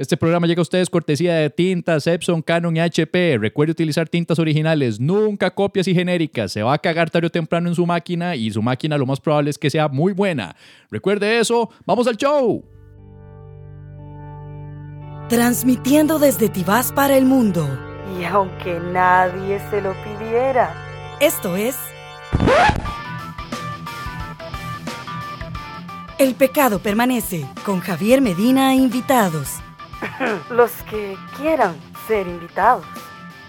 Este programa llega a ustedes cortesía de tintas Epson, Canon y HP. Recuerde utilizar tintas originales, nunca copias y genéricas. Se va a cagar tarde o temprano en su máquina y su máquina lo más probable es que sea muy buena. Recuerde eso, vamos al show. Transmitiendo desde Tibás para el mundo. Y aunque nadie se lo pidiera. Esto es... El pecado permanece con Javier Medina e invitados. Los que quieran ser invitados.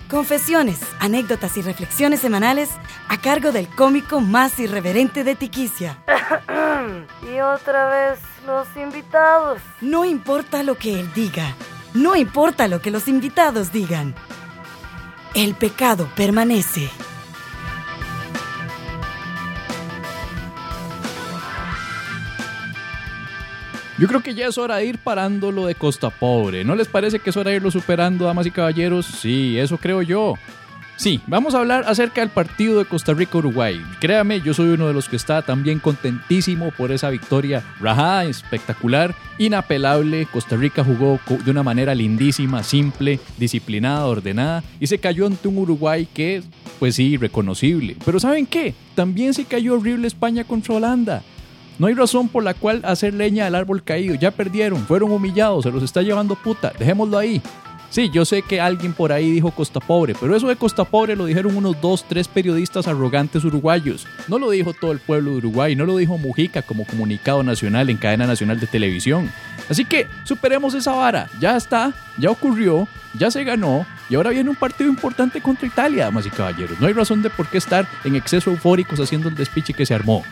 Confesiones, anécdotas y reflexiones semanales a cargo del cómico más irreverente de Tiquicia. y otra vez los invitados. No importa lo que él diga, no importa lo que los invitados digan. El pecado permanece. Yo creo que ya es hora de ir parando lo de Costa Pobre. ¿No les parece que es hora de irlo superando, damas y caballeros? Sí, eso creo yo. Sí, vamos a hablar acerca del partido de Costa Rica-Uruguay. Créame, yo soy uno de los que está también contentísimo por esa victoria. Rajá, espectacular, inapelable. Costa Rica jugó de una manera lindísima, simple, disciplinada, ordenada y se cayó ante un Uruguay que, pues sí, reconocible. Pero ¿saben qué? También se cayó horrible España contra Holanda. No hay razón por la cual hacer leña del árbol caído. Ya perdieron, fueron humillados, se los está llevando puta. Dejémoslo ahí. Sí, yo sé que alguien por ahí dijo Costa Pobre, pero eso de Costa Pobre lo dijeron unos dos, tres periodistas arrogantes uruguayos. No lo dijo todo el pueblo de Uruguay, no lo dijo Mujica como comunicado nacional en cadena nacional de televisión. Así que superemos esa vara, ya está, ya ocurrió, ya se ganó y ahora viene un partido importante contra Italia, damas y caballeros. No hay razón de por qué estar en exceso eufóricos haciendo el despiche que se armó.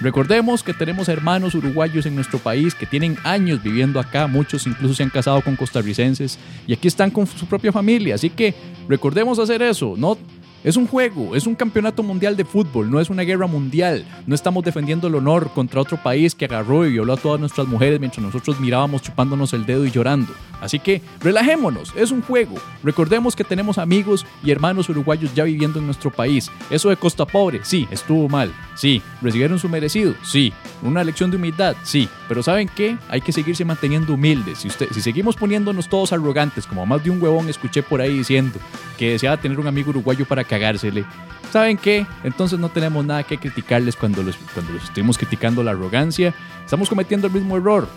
Recordemos que tenemos hermanos uruguayos en nuestro país que tienen años viviendo acá, muchos incluso se han casado con costarricenses y aquí están con su propia familia, así que recordemos hacer eso, no es un juego, es un campeonato mundial de fútbol, no es una guerra mundial. No estamos defendiendo el honor contra otro país que agarró y violó a todas nuestras mujeres mientras nosotros mirábamos chupándonos el dedo y llorando. Así que relajémonos, es un juego. Recordemos que tenemos amigos y hermanos uruguayos ya viviendo en nuestro país. Eso de Costa Pobre, sí, estuvo mal. Sí, recibieron su merecido, sí. Una lección de humildad, sí. Pero ¿saben qué? Hay que seguirse manteniendo humildes. Si, usted, si seguimos poniéndonos todos arrogantes, como más de un huevón escuché por ahí diciendo que deseaba tener un amigo uruguayo para cagársele. ¿Saben qué? Entonces no tenemos nada que criticarles cuando los, cuando los estemos criticando la arrogancia. Estamos cometiendo el mismo error.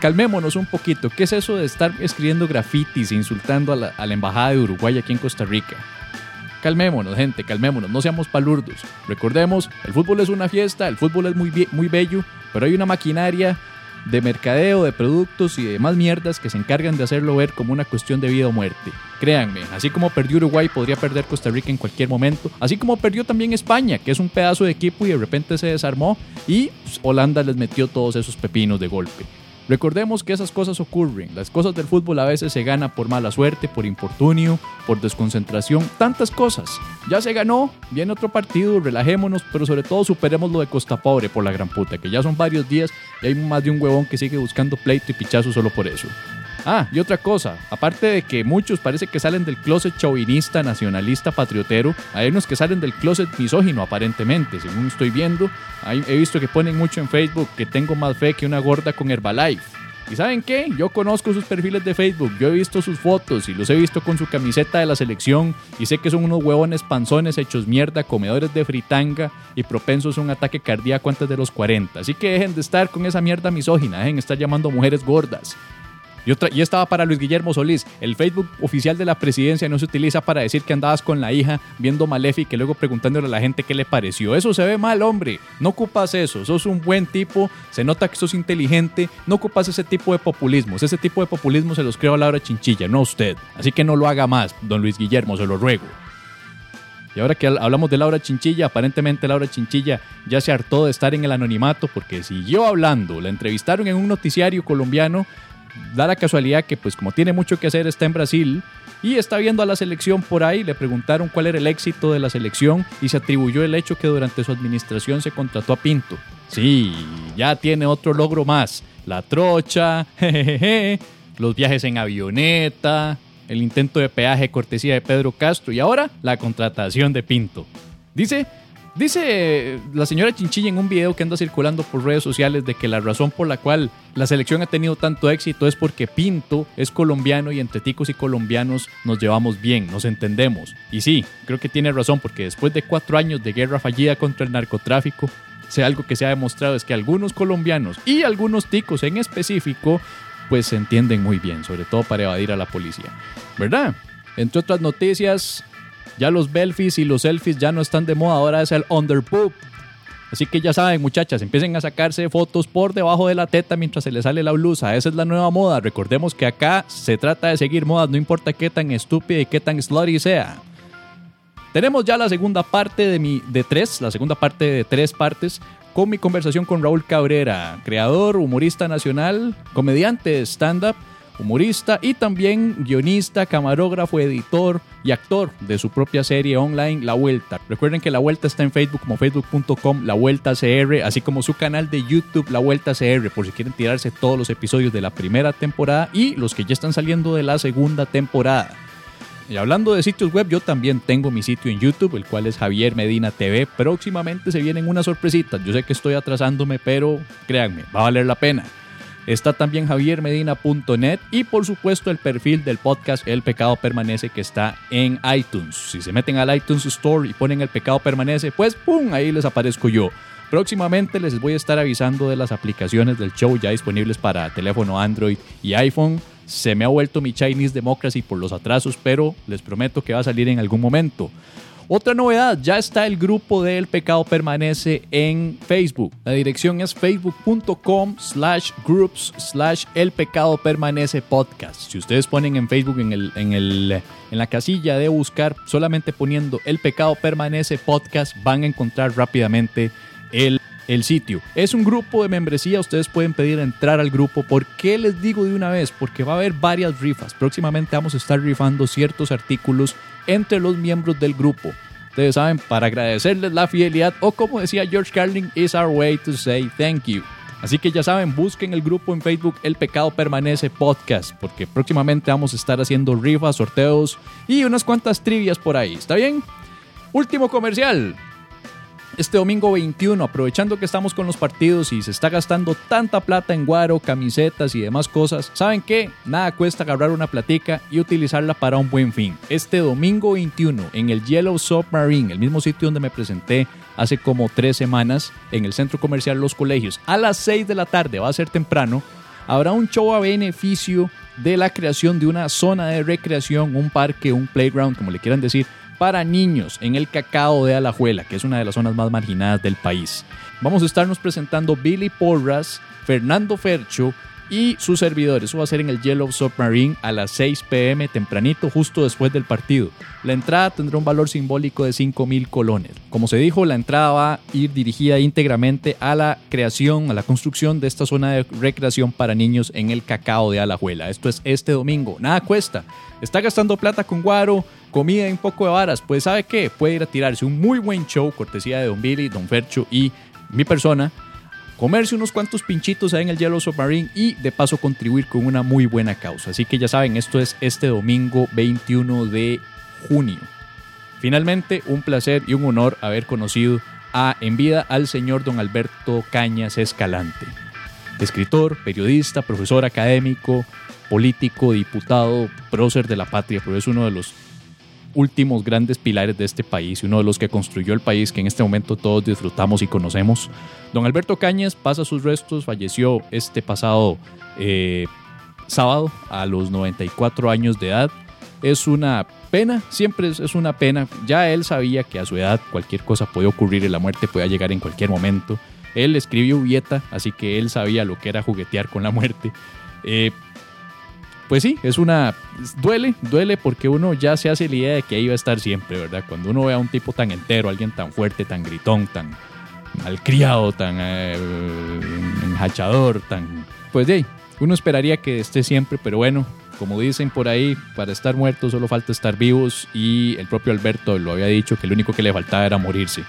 calmémonos un poquito. ¿Qué es eso de estar escribiendo grafitis e insultando a la, a la embajada de Uruguay aquí en Costa Rica? Calmémonos, gente, calmémonos, no seamos palurdos. Recordemos, el fútbol es una fiesta, el fútbol es muy, muy bello, pero hay una maquinaria de mercadeo, de productos y demás mierdas que se encargan de hacerlo ver como una cuestión de vida o muerte. Créanme, así como perdió Uruguay, podría perder Costa Rica en cualquier momento, así como perdió también España, que es un pedazo de equipo y de repente se desarmó y pues, Holanda les metió todos esos pepinos de golpe. Recordemos que esas cosas ocurren. Las cosas del fútbol a veces se gana por mala suerte, por infortunio, por desconcentración, tantas cosas. Ya se ganó, viene otro partido, relajémonos, pero sobre todo superemos lo de Costa Pobre por la gran puta, que ya son varios días y hay más de un huevón que sigue buscando pleito y pichazo solo por eso. Ah, y otra cosa, aparte de que muchos parece que salen del closet chauvinista, nacionalista, patriotero, hay unos que salen del closet misógino aparentemente, según estoy viendo. he visto que ponen mucho en Facebook que tengo más fe que una gorda con Herbalife. ¿Y saben qué? Yo conozco sus perfiles de Facebook, yo he visto sus fotos y los he visto con su camiseta de la selección y sé que son unos huevones panzones hechos mierda, comedores de fritanga y propensos a un ataque cardíaco antes de los 40. Así que dejen de estar con esa mierda misógina, dejen de estar llamando mujeres gordas. Y, otra, y estaba para Luis Guillermo Solís. El Facebook oficial de la presidencia no se utiliza para decir que andabas con la hija viendo Malefic y luego preguntándole a la gente qué le pareció. Eso se ve mal, hombre. No ocupas eso. Sos un buen tipo. Se nota que sos inteligente. No ocupas ese tipo de populismo. Ese tipo de populismo se los creo a Laura Chinchilla, no a usted. Así que no lo haga más, don Luis Guillermo, se lo ruego. Y ahora que hablamos de Laura Chinchilla, aparentemente Laura Chinchilla ya se hartó de estar en el anonimato porque siguió hablando. La entrevistaron en un noticiario colombiano da la casualidad que pues como tiene mucho que hacer está en Brasil y está viendo a la selección por ahí, le preguntaron cuál era el éxito de la selección y se atribuyó el hecho que durante su administración se contrató a Pinto. Sí, ya tiene otro logro más, la trocha, jejeje, los viajes en avioneta, el intento de peaje cortesía de Pedro Castro y ahora la contratación de Pinto. Dice Dice la señora Chinchilla en un video que anda circulando por redes sociales de que la razón por la cual la selección ha tenido tanto éxito es porque Pinto es colombiano y entre ticos y colombianos nos llevamos bien, nos entendemos. Y sí, creo que tiene razón porque después de cuatro años de guerra fallida contra el narcotráfico, sea algo que se ha demostrado es que algunos colombianos y algunos ticos en específico pues se entienden muy bien, sobre todo para evadir a la policía. ¿Verdad? Entre otras noticias, ya los belfies y los selfies ya no están de moda, ahora es el underpoop. Así que ya saben, muchachas, empiecen a sacarse fotos por debajo de la teta mientras se les sale la blusa. Esa es la nueva moda. Recordemos que acá se trata de seguir modas, no importa qué tan estúpida y qué tan slutty sea. Tenemos ya la segunda parte de mi de tres, la segunda parte de tres partes con mi conversación con Raúl Cabrera, creador, humorista nacional, comediante stand-up humorista y también guionista, camarógrafo, editor y actor de su propia serie online La Vuelta. Recuerden que La Vuelta está en Facebook como facebook.com La Vuelta CR, así como su canal de YouTube La Vuelta CR, por si quieren tirarse todos los episodios de la primera temporada y los que ya están saliendo de la segunda temporada. Y hablando de sitios web, yo también tengo mi sitio en YouTube, el cual es Javier Medina TV. Próximamente se vienen unas sorpresitas. Yo sé que estoy atrasándome, pero créanme, va a valer la pena. Está también javiermedina.net y por supuesto el perfil del podcast El Pecado Permanece que está en iTunes. Si se meten al iTunes Store y ponen El Pecado Permanece, pues ¡pum! Ahí les aparezco yo. Próximamente les voy a estar avisando de las aplicaciones del show ya disponibles para teléfono Android y iPhone. Se me ha vuelto mi Chinese Democracy por los atrasos, pero les prometo que va a salir en algún momento. Otra novedad, ya está el grupo de El Pecado Permanece en Facebook. La dirección es facebook.com slash groups slash El Pecado Permanece podcast. Si ustedes ponen en Facebook en, el, en, el, en la casilla de buscar, solamente poniendo El Pecado Permanece podcast, van a encontrar rápidamente el, el sitio. Es un grupo de membresía, ustedes pueden pedir entrar al grupo. ¿Por qué les digo de una vez? Porque va a haber varias rifas. Próximamente vamos a estar rifando ciertos artículos entre los miembros del grupo. Ustedes saben, para agradecerles la fidelidad o como decía George Carlin, is our way to say thank you. Así que ya saben, busquen el grupo en Facebook El Pecado Permanece Podcast, porque próximamente vamos a estar haciendo rifas, sorteos y unas cuantas trivias por ahí. ¿Está bien? Último comercial este domingo 21, aprovechando que estamos con los partidos y se está gastando tanta plata en guaro, camisetas y demás cosas, ¿saben qué? Nada cuesta agarrar una platica y utilizarla para un buen fin. Este domingo 21, en el Yellow Submarine, el mismo sitio donde me presenté hace como tres semanas, en el centro comercial Los Colegios, a las 6 de la tarde, va a ser temprano, habrá un show a beneficio de la creación de una zona de recreación, un parque, un playground, como le quieran decir, para niños en el Cacao de Alajuela, que es una de las zonas más marginadas del país. Vamos a estarnos presentando Billy Porras, Fernando Fercho y sus servidores. Eso va a ser en el Yellow Submarine a las 6 pm tempranito, justo después del partido. La entrada tendrá un valor simbólico de 5 mil colones. Como se dijo, la entrada va a ir dirigida íntegramente a la creación, a la construcción de esta zona de recreación para niños en el Cacao de Alajuela. Esto es este domingo. Nada cuesta. Está gastando plata con guaro comida y un poco de varas, pues ¿sabe qué? Puede ir a tirarse un muy buen show, cortesía de Don Billy, Don Fercho y mi persona, comerse unos cuantos pinchitos ahí en el Yellow Submarine y de paso contribuir con una muy buena causa. Así que ya saben, esto es este domingo 21 de junio. Finalmente, un placer y un honor haber conocido a, en vida al señor don Alberto Cañas Escalante. Escritor, periodista, profesor académico, político, diputado, prócer de la patria, pero es uno de los últimos grandes pilares de este país y uno de los que construyó el país que en este momento todos disfrutamos y conocemos. Don Alberto Cañas pasa sus restos, falleció este pasado eh, sábado a los 94 años de edad. Es una pena, siempre es una pena. Ya él sabía que a su edad cualquier cosa puede ocurrir y la muerte puede llegar en cualquier momento. Él escribió Vieta, así que él sabía lo que era juguetear con la muerte. Eh, pues sí, es una. Duele, duele porque uno ya se hace la idea de que ahí va a estar siempre, ¿verdad? Cuando uno ve a un tipo tan entero, alguien tan fuerte, tan gritón, tan malcriado, tan eh, enjachador, tan. Pues ahí, uno esperaría que esté siempre, pero bueno, como dicen por ahí, para estar muertos solo falta estar vivos y el propio Alberto lo había dicho que lo único que le faltaba era morirse.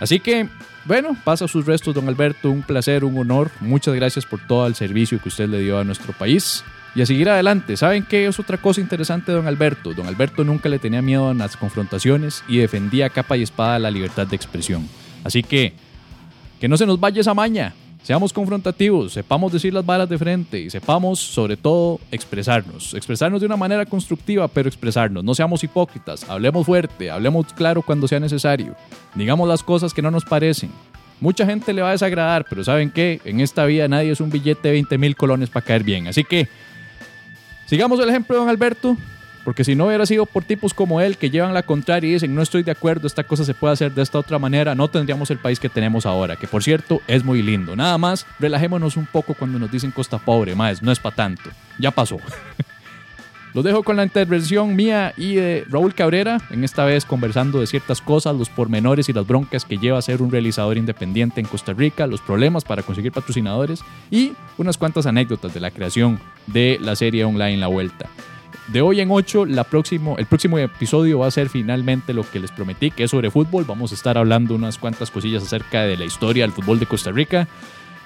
Así que, bueno, pasa sus restos, don Alberto, un placer, un honor. Muchas gracias por todo el servicio que usted le dio a nuestro país. Y a seguir adelante. ¿Saben qué es otra cosa interesante don Alberto? Don Alberto nunca le tenía miedo a las confrontaciones y defendía capa y espada la libertad de expresión. Así que, que no se nos vaya esa maña. Seamos confrontativos, sepamos decir las balas de frente y sepamos, sobre todo, expresarnos. Expresarnos de una manera constructiva, pero expresarnos. No seamos hipócritas, hablemos fuerte, hablemos claro cuando sea necesario. Digamos las cosas que no nos parecen. Mucha gente le va a desagradar, pero ¿saben qué? En esta vida nadie es un billete de 20 mil colones para caer bien. Así que, sigamos el ejemplo de don Alberto, porque si no hubiera sido por tipos como él que llevan la contraria y dicen no estoy de acuerdo, esta cosa se puede hacer de esta otra manera, no tendríamos el país que tenemos ahora, que por cierto es muy lindo. Nada más, relajémonos un poco cuando nos dicen costa pobre, más, no es para tanto. Ya pasó. Los dejo con la intervención mía y de Raúl Cabrera, en esta vez conversando de ciertas cosas, los pormenores y las broncas que lleva a ser un realizador independiente en Costa Rica, los problemas para conseguir patrocinadores y unas cuantas anécdotas de la creación de la serie online La Vuelta. De hoy en 8, la próximo, el próximo episodio va a ser finalmente lo que les prometí, que es sobre fútbol. Vamos a estar hablando unas cuantas cosillas acerca de la historia del fútbol de Costa Rica.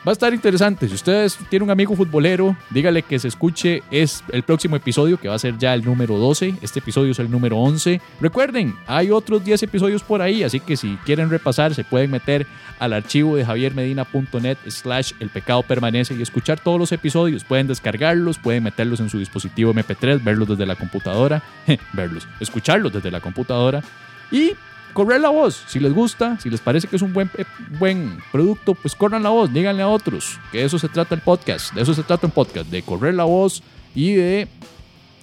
Va a estar interesante. Si ustedes tienen un amigo futbolero, dígale que se escuche es el próximo episodio, que va a ser ya el número 12. Este episodio es el número 11. Recuerden, hay otros 10 episodios por ahí, así que si quieren repasar, se pueden meter al archivo de javiermedina.net slash el pecado permanece y escuchar todos los episodios. Pueden descargarlos, pueden meterlos en su dispositivo MP3, verlos desde la computadora, verlos, escucharlos desde la computadora y correr la voz. Si les gusta, si les parece que es un buen, eh, buen producto, pues corran la voz, díganle a otros. Que de eso se trata el podcast. De eso se trata un podcast, de correr la voz y de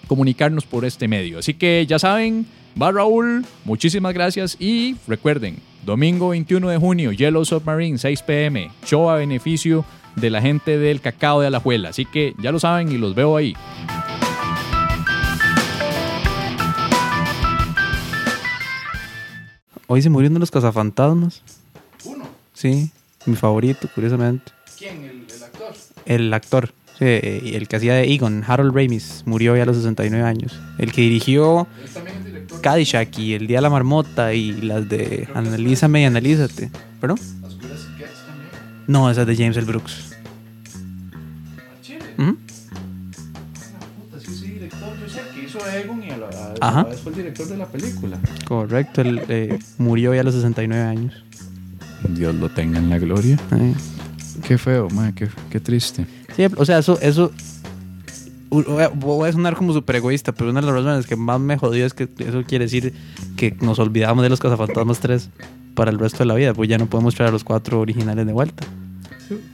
comunicarnos por este medio. Así que ya saben, va Raúl, muchísimas gracias y recuerden, domingo 21 de junio, Yellow Submarine, 6 pm, show a beneficio de la gente del cacao de Alajuela. Así que ya lo saben y los veo ahí. Hoy se murió uno de los cazafantasmas. Uno. Sí, mi favorito, curiosamente. ¿Quién? ¿El, actor? El actor, sí, el que hacía de Egon, Harold Ramis, murió ya a los 69 años. El que dirigió Caddyshack y El Día de la Marmota y las de Analízame y Analízate. ¿Perdón? No, esa es de James L. Brooks. Ajá. fue el director de la película. Correcto, él eh, murió ya a los 69 años. Dios lo tenga en la gloria. Qué feo, man, qué, qué triste. Sí, o sea, eso, eso. Voy a- sonar como súper egoísta, pero una de las razones que más me jodió es que eso quiere decir que nos olvidamos de los Cazafantasmas 3 para el resto de la vida, pues ya no podemos traer a los cuatro originales de vuelta.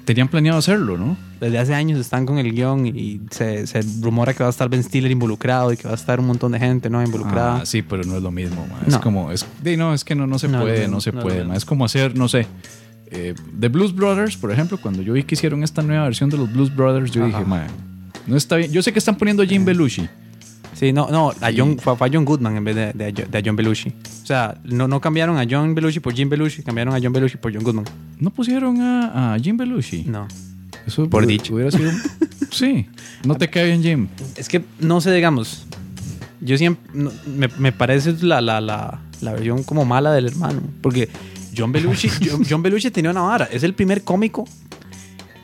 Tenían planeado hacerlo, ¿no? Desde hace años están con el guion y se, se rumora que va a estar Ben Stiller involucrado y que va a estar un montón de gente no involucrada. Ah, sí, pero no es lo mismo, man. Es como, es, no, es que no, no se No, puede, no, no, se puede, man. Es como hacer, no sé, eh, The Blues Brothers, por ejemplo, cuando yo vi que hicieron esta nueva versión de los Blues Brothers, yo Ajá. dije, man, no está bien. Yo sé que están poniendo a Jim Belushi. Sí, no, no, a John, fue, a John Goodman en vez de, de, de a John Belushi. O sea, no, no cambiaron a John Belushi por Jim Belushi, cambiaron a John Belushi por John Goodman. ¿No pusieron a, a Jim Belushi? No. Eso Por dicho. Hubiera sido... sí, no te cae bien Jim. Es que, no sé, digamos, yo siempre, no, me, me parece la, la, la, la versión como mala del hermano. Porque John Belushi, John, John Belushi tenía una vara. Es el primer cómico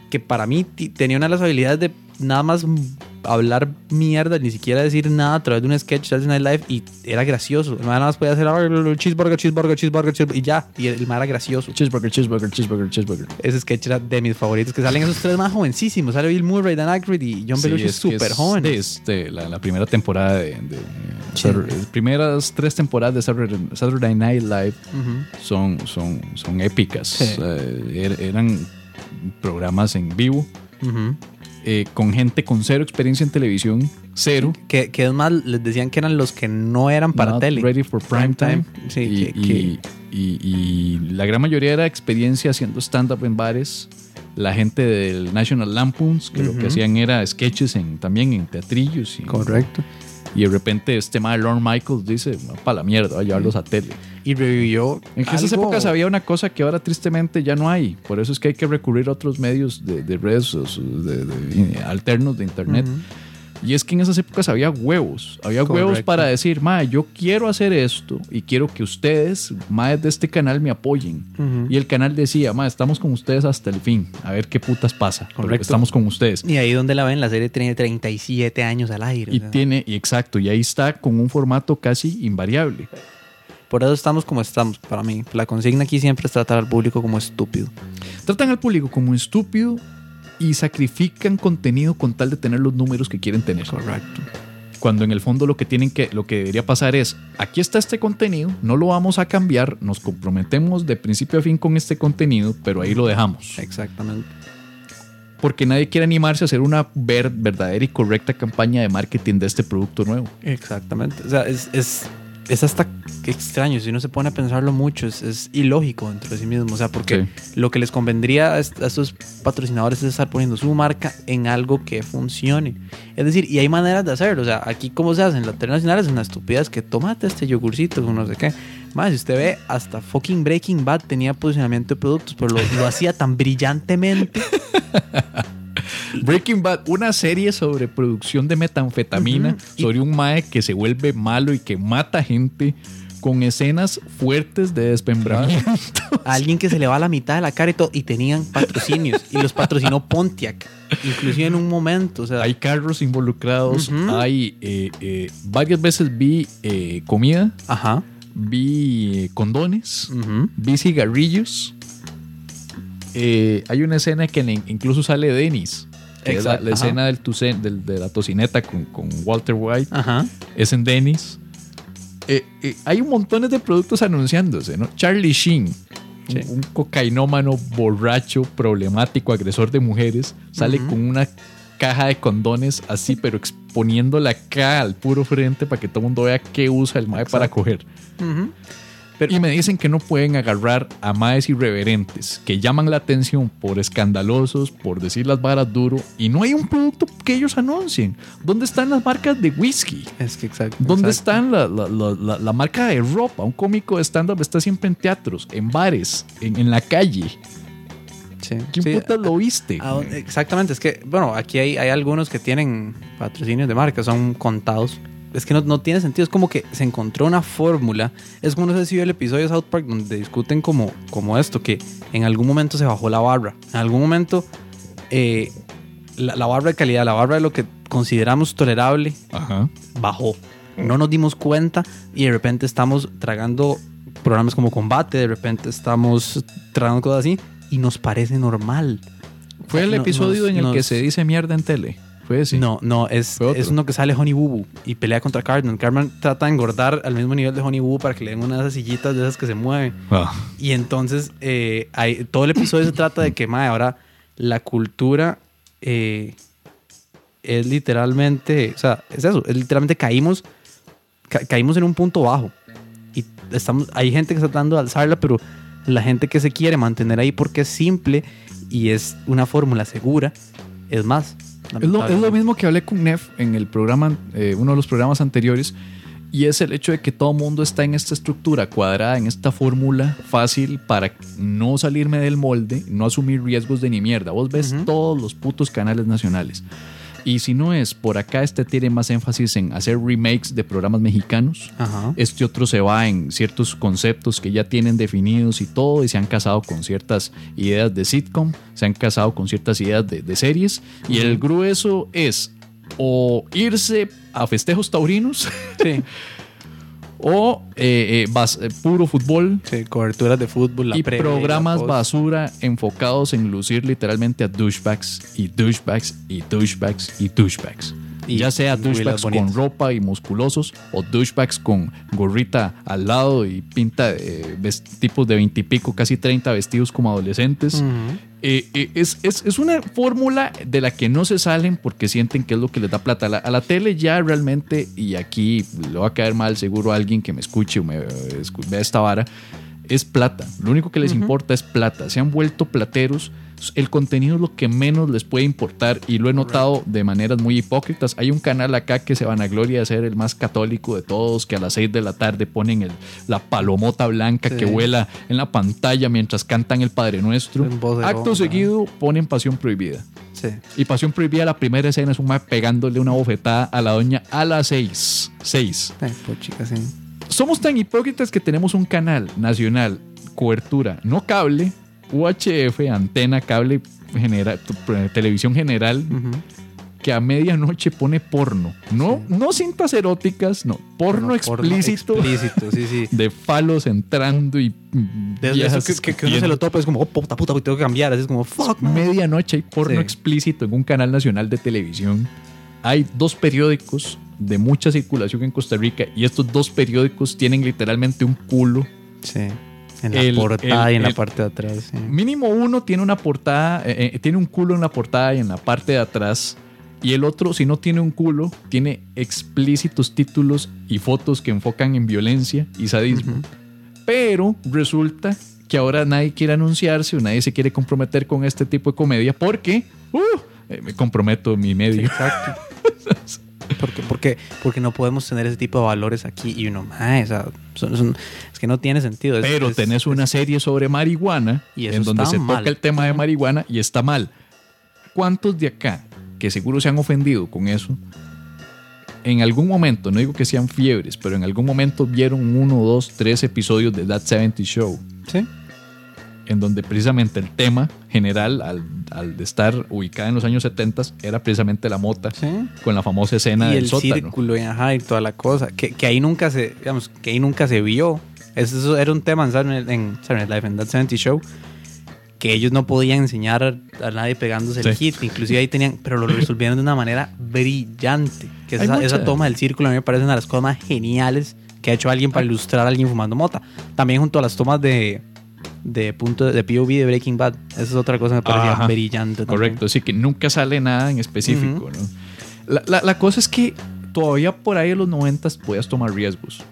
que para mí tenía una de las habilidades de nada más hablar mierda, ni siquiera decir nada a través de un sketch de Saturday Night Live y era gracioso. El man nada más podía hacer "Ah, cheeseburger, cheeseburger, cheeseburger, cheeseburger", y ya. Y el man era gracioso. Cheeseburger, cheeseburger, cheeseburger, cheeseburger. Ese sketch era de mis favoritos, que salen esos tres más jovencísimos. Sale Bill Murray, Dan Aykroyd y John Sí, Belushi súper es joven. de este, la, la primera temporada de... de Sí. Saturday- primeras tres temporadas de Saturday, Night Live son, son, son épicas. Sí. Eh, er- eran programas en vivo Ujú. Eh, con gente con cero experiencia en televisión, cero. Que, que es más, les decían que eran los que no eran para not tele. Ready for prime time. Sí, y, que- y- y- y la gran mayoría era experiencia haciendo stand-up en bares. La gente del National Lampoons, que lo que hacían era sketches en, también en teatrillos. Y, Correcto. y de repente este mal Lorne Michaels dice, para la mierda, voy a llevarlos a tele. Y revivió. En esas algo- épocas había una cosa que ahora tristemente ya no hay. Por eso es que hay que recurrir a otros medios de, de redes de- de- alternos de internet. Ujú. Y es que en esas épocas había huevos, había huevos Correcto. para decir, ma, yo quiero hacer esto y quiero que ustedes, más de este canal, me apoyen. Ujú. Y el canal decía, ma, estamos con ustedes hasta el fin, a ver qué putas pasa. Correcto. Estamos con ustedes. Y ahí donde la ven, la serie tiene 37 años al aire. o Y sea. tiene, y exacto, y ahí está con un formato casi invariable. Por eso estamos como estamos, para mí. La consigna aquí siempre es tratar al público como estúpido. Tratan al público como estúpido y sacrifican contenido con tal de tener los números que quieren tener. Correcto. Cuando en el fondo lo que tienen que, lo que debería pasar es, aquí está este contenido, no lo vamos a cambiar, nos comprometemos de principio a fin con este contenido, pero ahí lo dejamos. Exactamente. Porque nadie quiere animarse a hacer una ver- verdadera y correcta campaña de marketing de este producto nuevo. Exactamente. O sea, es, es, es hasta extraño. Si uno se pone a pensarlo mucho, es, es ilógico dentro de sí mismo. O sea, porque lo que les convendría a, est- a estos patrocinadores es estar poniendo su marca en algo que funcione. Es decir, y hay maneras de hacerlo. O sea, aquí, como se hace en la internacional, es una estupidez que tomate este yogurcito con no sé qué. Más, si usted ve, hasta fucking Breaking Bad tenía posicionamiento de productos, pero lo, lo hacía tan brillantemente. Breaking Bad, una serie sobre producción de metanfetamina, sobre un mae que se vuelve malo y que mata gente con escenas fuertes de desmembramiento. a alguien que se le va la mitad de la cara y todo, y tenían patrocinios, y los patrocinó Pontiac, inclusive en un momento, o sea, hay carros involucrados, hay eh, eh, varias veces vi eh, comida, ajá, vi condones, vi cigarrillos. Eh, hay una escena que incluso sale Dennis. que es la, escena del de la tocineta con, con Walter White. ajá, es en Dennis. Eh, eh, hay un montón de productos anunciándose, ¿no? Charlie Sheen, Sí. un, un cocainómano borracho, problemático, agresor de mujeres, sale con una caja de condones así, pero exponiendo la cara al puro frente para que todo el mundo vea qué usa el mae para coger. Y me dicen que no pueden agarrar a maes irreverentes que llaman la atención por escandalosos, por decir las varas duro, y no hay un producto que ellos anuncien. ¿Dónde están las marcas de whisky? es que exacto. ¿Dónde exacto. están la, la- la- la- marca de ropa? Un cómico de stand-up está siempre en teatros, en bares, en, en la calle. Sí, ¿Quién sí, putas lo viste? a- a- exactamente, es que, bueno, aquí hay, hay algunos que tienen patrocinios de marca, son contados. Es que no, no tiene sentido, es como que se encontró una fórmula. Es como no sé si vio el episodio de South Park donde discuten como, como esto, que en algún momento se bajó la barra. En algún momento eh, la, la barra de calidad, la barra de lo que consideramos tolerable, Ajá. bajó. No nos dimos cuenta y de repente estamos tragando programas como combate, de repente estamos tragando cosas así y nos parece normal. Fue el No- episodio nos- en el que se dice mierda en tele. Fue ese. No, no, es, Fue otro. es uno que sale Honey Boo Boo y pelea contra Cartman. Cartman trata de engordar al mismo nivel de Honey Boo Boo para que le den una de esas sillitas de esas que se mueven. Ah. Y entonces eh, hay- todo el episodio se trata de que, mae, ahora la cultura eh, es literalmente, o sea, es eso, es literalmente caímos, ca- caímos en un punto bajo. Y estamos, hay gente que está tratando de alzarla, pero la gente que se quiere mantener ahí porque es simple y es una fórmula segura, es más. Es lo, es lo mismo que hablé con Nef en el programa, eh, uno de los programas anteriores, y es el hecho de que todo mundo está en esta estructura cuadrada, en esta fórmula fácil para no salirme del molde, no asumir riesgos de ni mierda. Vos ves todos los putos canales nacionales. Y si no es por acá, este tiene más énfasis en hacer remakes de programas mexicanos. Ajá. Este otro se va en ciertos conceptos que ya tienen definidos y todo, y se han casado con ciertas ideas de sitcom, se han casado con ciertas ideas de, de series, y el grueso es o irse a festejos taurinos Sí, o eh, eh, bas- eh, puro fútbol sí, coberturas de fútbol, la y previa, programas la basura enfocados en lucir literalmente a douchebags y douchebags y douchebags y douchebags. Y ya sea douchebags con ropa y musculosos o douchebags con gorrita al lado y pinta eh, tipos de veintipico, casi 30 vestidos como adolescentes. Eh, eh, es, es- es una fórmula de la que no se salen porque sienten que es lo que les da plata. A la, a la tele ya realmente, y aquí le va a caer mal seguro a alguien que me escuche o me eh, vea esta vara, es plata. Lo único que les importa es plata. Se han vuelto plateros. El contenido es lo que menos les puede importar y lo he notado de maneras muy hipócritas. Hay un canal acá que se vanagloria de ser el más católico de todos, que a las 6 de la tarde ponen el- la palomota blanca Sí. que vuela en la pantalla mientras cantan el Padre Nuestro. Acto seguido ponen Pasión Prohibida. Sí. Y Pasión Prohibida, la primera escena es un mae pegándole una bofetada a la doña a las 6. 6. Ay, pues, chicas, sí. Somos tan hipócritas que tenemos un canal nacional, cobertura, no cable, UHF, antena, cable, genera- t- televisión general, Ujú. que a medianoche pone porno. No, no cintas eróticas, no, porno No, explícito. Explícito, sí, sí. De falos entrando y De viejas eso que, que, que uno se lo topa, es como, oh, puta, puta, tengo que cambiar. Así es como, fuck, man. Medianoche hay porno Sí. explícito en un canal nacional de televisión. Hay dos periódicos de mucha circulación en Costa Rica y estos dos periódicos tienen literalmente un culo Sí. En la El- portada el- y en la el- parte de atrás. sí. Mínimo uno tiene una portada, eh, eh, tiene un culo en la portada y en la parte de atrás. Y el otro, si no tiene un culo, tiene explícitos títulos y fotos que enfocan en violencia y sadismo. Ujú. Pero resulta que ahora nadie quiere anunciarse o nadie se quiere comprometer con este tipo de comedia porque uh, eh, me comprometo mi medio. Exacto. Porque, porque, porque no podemos tener ese tipo de valores aquí y uno, son- es que no tiene sentido. Es- Pero es- tenés una serie sobre marihuana Y en donde se mal. toca el tema de marihuana y está mal. ¿Cuántos de acá que seguro se han ofendido con eso? En algún momento, no digo que sean fiebres, pero en algún momento vieron uno, dos, tres episodios de That 70 Show, Sí. En donde precisamente el tema general, al, al de estar ubicada en los años 70, era precisamente la mota, Sí. con la famosa escena y del el sótano. círculo y, ajá, y toda la cosa. Que, que ahí nunca se digamos que ahí nunca se vio. Eso, eso era un tema en Saturday, Night- en Saturday Night Live en That 70 Show que ellos no podían enseñar a, a nadie pegándose el hit. Inclusive ahí tenían pero lo resolvieron de una manera brillante. Que esa, esa toma del círculo a mí me parece una de las cosas más geniales que ha hecho alguien para ilustrar a alguien fumando mota. También junto a las tomas de de punto de, de POV de Breaking Bad esa es otra cosa que me parecía Ajá. brillante también. Correcto, así que nunca sale nada en específico. ¿no? la, la- la cosa es que todavía por ahí en los 90 podías tomar riesgos.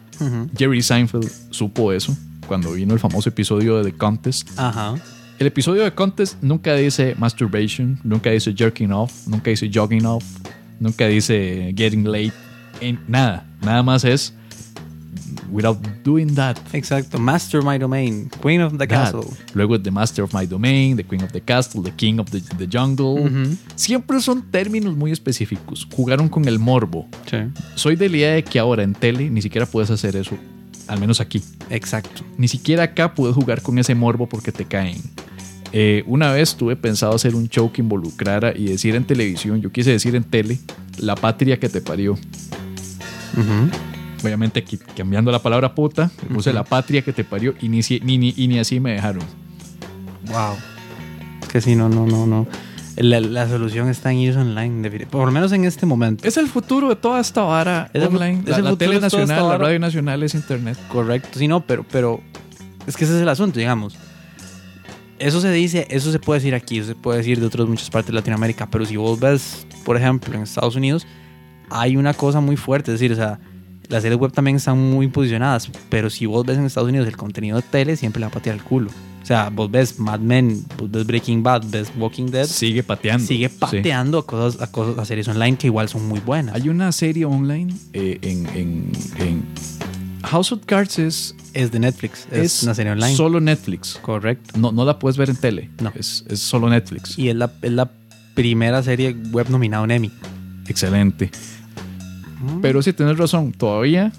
Jerry Seinfeld supo eso cuando vino el famoso episodio de The Contest. ajá El episodio de Contest nunca dice masturbation, nunca dice jerking off, nunca dice jogging off, nunca dice getting late, en- nada. Nada más es without doing that. Exacto, Master My Domain, Queen of the that. Castle. Luego The Master of My Domain, The Queen of the Castle, The King of the, the Jungle. Siempre son términos muy específicos. Jugaron con el morbo. Sí. Soy de la idea de que ahora en tele ni siquiera puedes hacer eso, al menos aquí. Exacto. Ni siquiera acá puedes jugar con ese morbo porque te caen. Eh, una vez tuve pensado hacer un show que involucrara y decir en televisión, yo quise decir en tele, la patria que te parió. Ujú. Obviamente cambiando la palabra puta, le puse Ujú. la patria que te parió y ni, ni, ni- y ni así me dejaron. Wow. Es que sí, no, no, no, no. La, la solución está en ir online, por lo menos en este momento. Es el futuro de toda esta vara Es online. es la el la futuro tele nacional, la radio nacional es internet. Correcto, sí, no, pero, pero es que ese es el asunto, digamos. Eso se dice, eso se puede decir aquí, eso se puede decir de otras muchas partes de Latinoamérica, pero si vos ves, por ejemplo, en Estados Unidos, hay una cosa muy fuerte, es decir, o sea, las series web también están muy posicionadas, pero si vos ves en Estados Unidos el contenido de tele, siempre le va a patear el culo. O sea, vos ves Mad Men, vos ves Breaking Bad, ves Walking Dead, Sigue pateando. sigue Sí. pateando a cosas, a cosas, a series online que igual son muy buenas. Hay una serie online eh, en, en- en House of Cards es, Es de Netflix, es, es una serie online. solo Netflix. Correcto. No, no la puedes ver en tele. No. Es, es solo Netflix. Y es la, es la primera serie web nominada un Emmy. Excelente. Pero sí, tienes razón. Todavía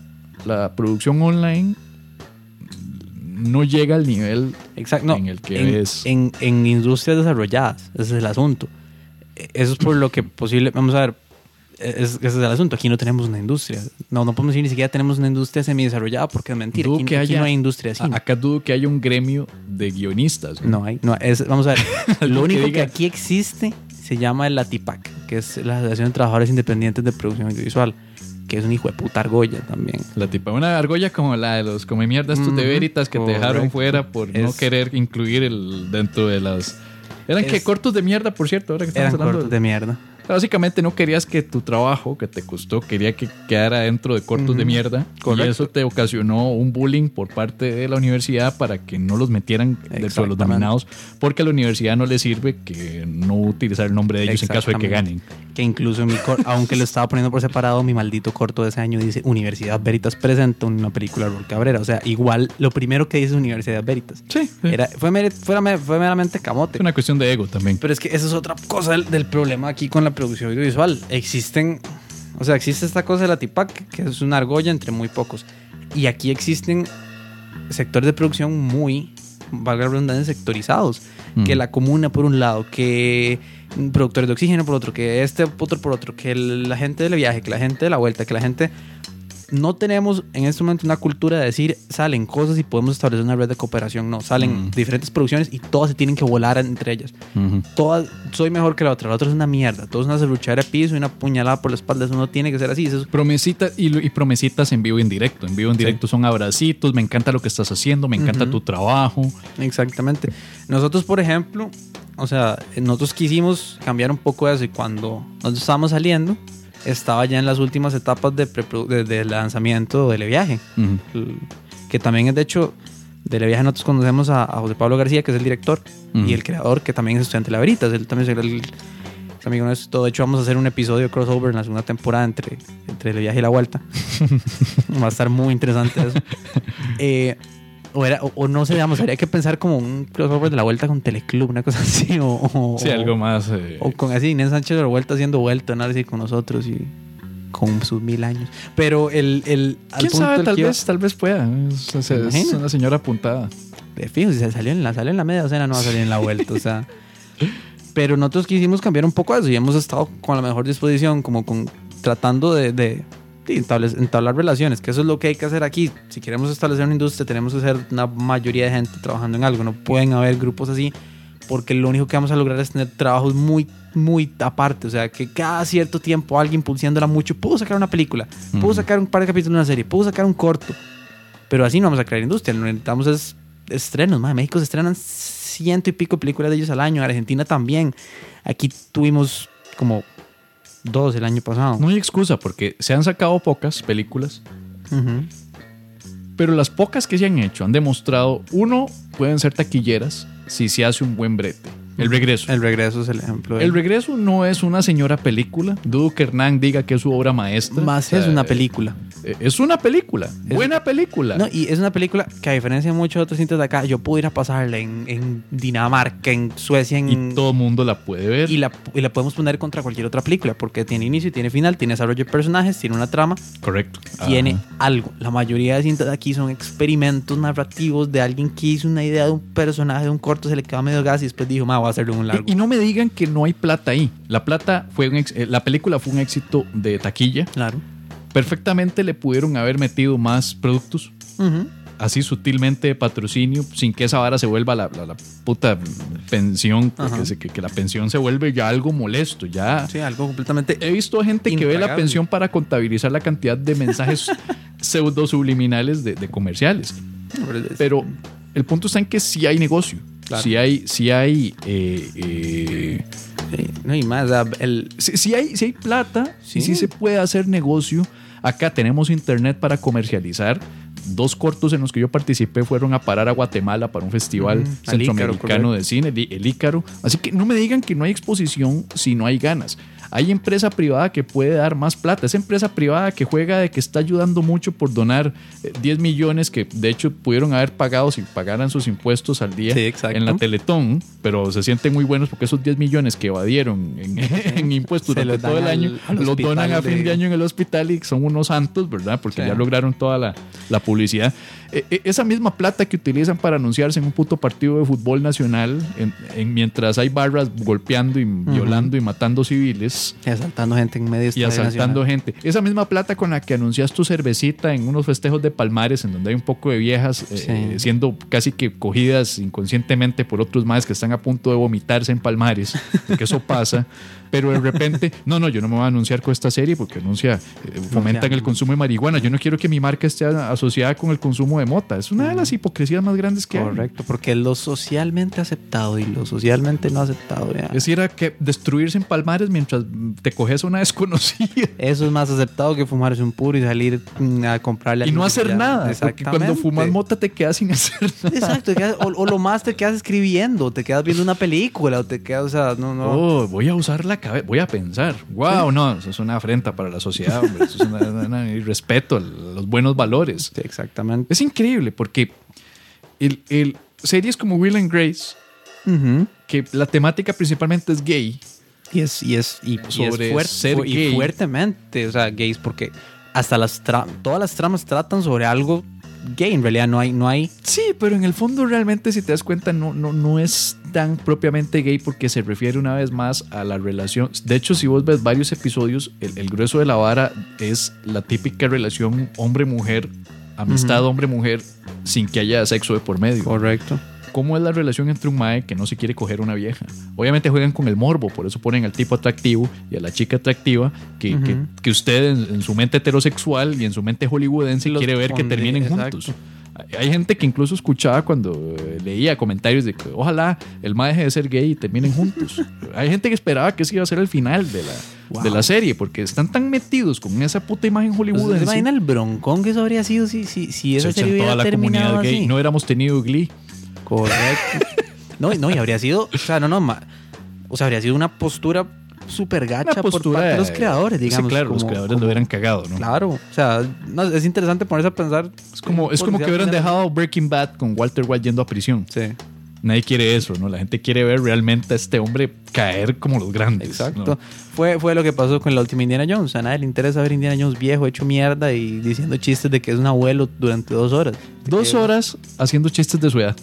la producción online no llega al nivel Exacto. No, en el que en, ves. en, en industrias desarrolladas. Ese es el asunto. Eh, Eso es por lo que posible. Vamos a ver. es- ese es el asunto. Aquí no tenemos una industria. No, no podemos decir ni siquiera tenemos una industria semidesarrollada porque es mentira. Dudo Aquí, que aquí haya- no hay industria así. Acá dudo que haya un gremio de guionistas. No hay. No, es- vamos a ver. Lo que único que, diga. aquí existe se llama el ATIPAC, que es la Asociación de Trabajadores Independientes de Producción Audiovisual, que es un hijo de puta argolla también. La tipa, una argolla como la de los come mierda estos de Ujú, veritas que te dejaron fuera por no querer incluir el dentro de las. Eran que cortos de mierda, por cierto, ahora que estamos Eran hablando. cortos de mierda. Básicamente no querías que tu trabajo, que te costó, quería que quedara dentro de cortos de mierda. Y Correcto. eso te ocasionó un bullying por parte de la universidad para que no los metieran dentro de los nominados, porque a la universidad no le sirve que no utilizar el nombre de ellos en caso de que ganen. Que incluso mi aunque lo estaba poniendo por separado, mi maldito corto de ese año dice Universidad Veritas presenta una película de Rol Cabrera. O sea, igual lo primero que dice es Universidad Veritas. Sí, Era, fue, mere- fue, mer- fue meramente camote. es una cuestión de ego también. Pero es que esa es otra cosa del, del problema aquí con la producción audiovisual. Existen, o sea, existe esta cosa de la TIPAC, que es una argolla entre muy pocos. Y aquí existen sectores de producción muy, valga la redundancia, sectorizados. Mm. Que la comuna por un lado, que productores de oxígeno por otro, que este otro por otro, que el- la gente del viaje, que la gente de la vuelta, que la gente... No tenemos en este momento una cultura de decir salen cosas y podemos establecer una red de cooperación. No, salen Mm. diferentes producciones y todas se tienen que volar entre ellas todas, soy mejor que la otra, la otra es una mierda, todo es una serruchera de piso y una puñalada por la espalda, eso no tiene que ser así, eso es- Promesitas y, y promesitas en vivo y en directo. En vivo y en directo son abracitos, me encanta lo que estás haciendo, me encanta tu trabajo. exactamente. Nosotros, por ejemplo, o sea, nosotros quisimos cambiar un poco eso y cuando nosotros estábamos saliendo, estaba ya en las últimas etapas de, de, de lanzamiento del viaje, Ujú. que también es de hecho, del viaje nosotros conocemos a, a José Pablo García, que es el director, Ujú. y el creador, que también es estudiante de la Veritas, él también es el... es amigo nuestro. De hecho, vamos a hacer un episodio crossover en la segunda temporada entre, entre el viaje y la vuelta. Va a estar muy interesante eso. Eh, o, era, o, o no sé, digamos, habría que pensar como un crossover de la vuelta con Teleclub, una cosa así. O, Sí, algo más. eh, O con así Inés Sánchez de la vuelta haciendo vuelta, ¿no? Así con nosotros y con sus mil años. Pero el. el al ¿Quién punto sabe? al Tal que iba- vez, tal vez pueda. Es, es- es imagina? una señora apuntada. De fijo, si se salió en la, salió en la media docena, no va a salir en la vuelta. o sea. Pero nosotros quisimos cambiar un poco eso y hemos estado con la mejor disposición, como con tratando de, de, entablar relaciones, que eso es lo que hay que hacer aquí. Si queremos establecer una industria, tenemos que ser una mayoría de gente trabajando en algo. No pueden haber grupos así, porque lo único que vamos a lograr es tener trabajos muy, muy aparte. O sea, que cada cierto tiempo alguien pulseándola mucho, pudo sacar una película, Ujú. sacar un par de capítulos de una serie, pudo sacar un corto. Pero así no vamos a crear industria. Lo que necesitamos es estrenos. madre. En México se estrenan ciento y pico películas de ellos al año. En Argentina también. Aquí tuvimos como dos el año pasado. No hay excusa porque se han sacado pocas películas, pero las pocas que se han hecho han demostrado, uno, pueden ser taquilleras si se hace un buen brete. El regreso. El regreso es el ejemplo. de- El regreso no es una señora película. Dudo que Hernán diga que es su obra maestra. Más O sea, es una película. Eh, Es una película. Buena película. No, y es una película que a diferencia de muchos otros sitios de acá, yo puedo ir a pasarla en, en Dinamarca, en Suecia, en... y todo el mundo la puede ver. y la, y la podemos poner contra cualquier otra película porque tiene inicio, tiene final, tiene desarrollo de personajes, tiene una trama, Correcto. tiene Ajá. algo. La mayoría de cintas de aquí son experimentos narrativos de alguien que hizo una idea de un personaje, de un corto, se le quedó medio gas y después dijo, ma, voy a hacerle un largo. Y, y no me digan que no hay plata ahí. La plata fue un ex- eh, la película fue un éxito de taquilla. Claro. Perfectamente le pudieron haber metido más productos. Así sutilmente de patrocinio, sin que esa vara se vuelva la, la- la puta pensión, porque Ajá. se- que, que la pensión se vuelve ya algo molesto. Ya Sí, algo completamente... he visto gente que ve la pensión para contabilizar la cantidad de mensajes pseudo subliminales de, de comerciales. Pero el punto está en que sí hay negocio. Claro. Sí hay, sí hay, eh, eh, Sí, no, y más, el... sí, sí hay, sí hay plata. Sí. sí se puede hacer negocio. Acá tenemos internet para comercializar. Dos cortos en los que yo participé fueron a parar a Guatemala para un festival Mm, Ícaro, centroamericano de cine, el, el Ícaro. Así que no me digan que no hay exposición si no hay ganas. Hay empresa privada que puede dar más plata. Esa empresa privada que juega de que está ayudando mucho por donar eh, 10 millones que de hecho pudieron haber pagado si pagaran sus impuestos al día Sí, en la Teletón, pero se sienten muy buenos porque esos 10 millones que evadieron en, en impuestos Se durante todo el año al- los donan a fin de de- año en el hospital y son unos santos, ¿verdad? Porque Sí. ya lograron toda la, la publicidad. Eh, eh, esa misma plata que utilizan para anunciarse en un puto partido de fútbol nacional, en, en- mientras hay barras golpeando y violando y matando civiles Y asaltando gente en medio y asaltando gente. Esa misma plata con la que anuncias tu cervecita en unos festejos de Palmares, en donde hay un poco de viejas eh, Sí. eh, siendo casi que cogidas inconscientemente por otros más que están a punto de vomitarse en Palmares, porque eso pasa. pero de repente, no, no, yo no me voy a anunciar con esta serie porque anuncia, eh, fomentan el consumo de marihuana. Yo no quiero que mi marca esté asociada con el consumo de mota. Es una de las hipocresías más grandes que hay. Correcto, porque lo socialmente aceptado y lo socialmente no aceptado. ya. Es decir, era que destruirse en palmares mientras te coges a una desconocida. Eso es más aceptado que fumarse un puro y salir mm, a comprarle a Y no hacer ya- nada. Porque cuando fumas mota te quedas sin hacer nada. Exacto, quedas- o, o lo más te quedas escribiendo, te quedas viendo una película, o te quedas, o sea, no, no. Oh, voy a usar la cabeza, voy a pensar. Wow, no, eso es una afrenta para la sociedad, hombre. Eso es una irrespeto a los buenos valores. Sí, exactamente. Es increíble porque el, el- series como Will and Grace, que la temática principalmente es gay, Y es, y es, y, y es Sobre fuer- ser fu- y gay. fuertemente, o sea, gays, porque hasta las todas las tramas tratan sobre algo gay, en realidad no hay, no hay. Sí, pero en el fondo realmente si te das cuenta no, no, no es tan propiamente gay porque se refiere una vez más a la relación. De hecho, si vos ves varios episodios, el, el grueso de la vara es la típica relación hombre-mujer, amistad hombre-mujer, sin que haya sexo de por medio. Correcto. ¿Cómo es la relación entre un mae que no se quiere coger una vieja? Obviamente juegan con el morbo, por eso ponen al tipo atractivo y a la chica atractiva que, que, que usted en, en su mente heterosexual y en su mente hollywoodense Los quiere ver que terminen exacto. juntos. Hay- gente que incluso escuchaba cuando eh, leía comentarios de que ojalá el mae deje de ser gay y terminen juntos. Hay gente que esperaba que ese iba a ser el final de la, de la serie porque están tan metidos con esa puta imagen ¿Se hollywoodense. imagina el broncón que eso habría sido si, si, si esa Se serie toda hubiera la terminado comunidad gay. así? No hubiéramos tenido Glee. Correcto. no, y- no, y habría sido, o sea, no, no, ma- o sea, habría sido una postura súper gacha por postura parte de los creadores, digamos. Sí, claro, los como- creadores como- lo hubieran cagado, ¿no? Claro, o sea, no, es interesante ponerse a pensar. Es como, es como que hubieran dejado Breaking Bad con Walter White yendo a prisión. Sí, Nadie quiere eso, ¿no? La gente quiere ver realmente a este hombre caer como los grandes. exacto. ¿no? Fue, fue lo que pasó con la última Indiana Jones. A nadie le interesa ver Indiana Jones viejo, hecho mierda y diciendo chistes de que es un abuelo durante dos horas. Dos horas haciendo chistes de su edad.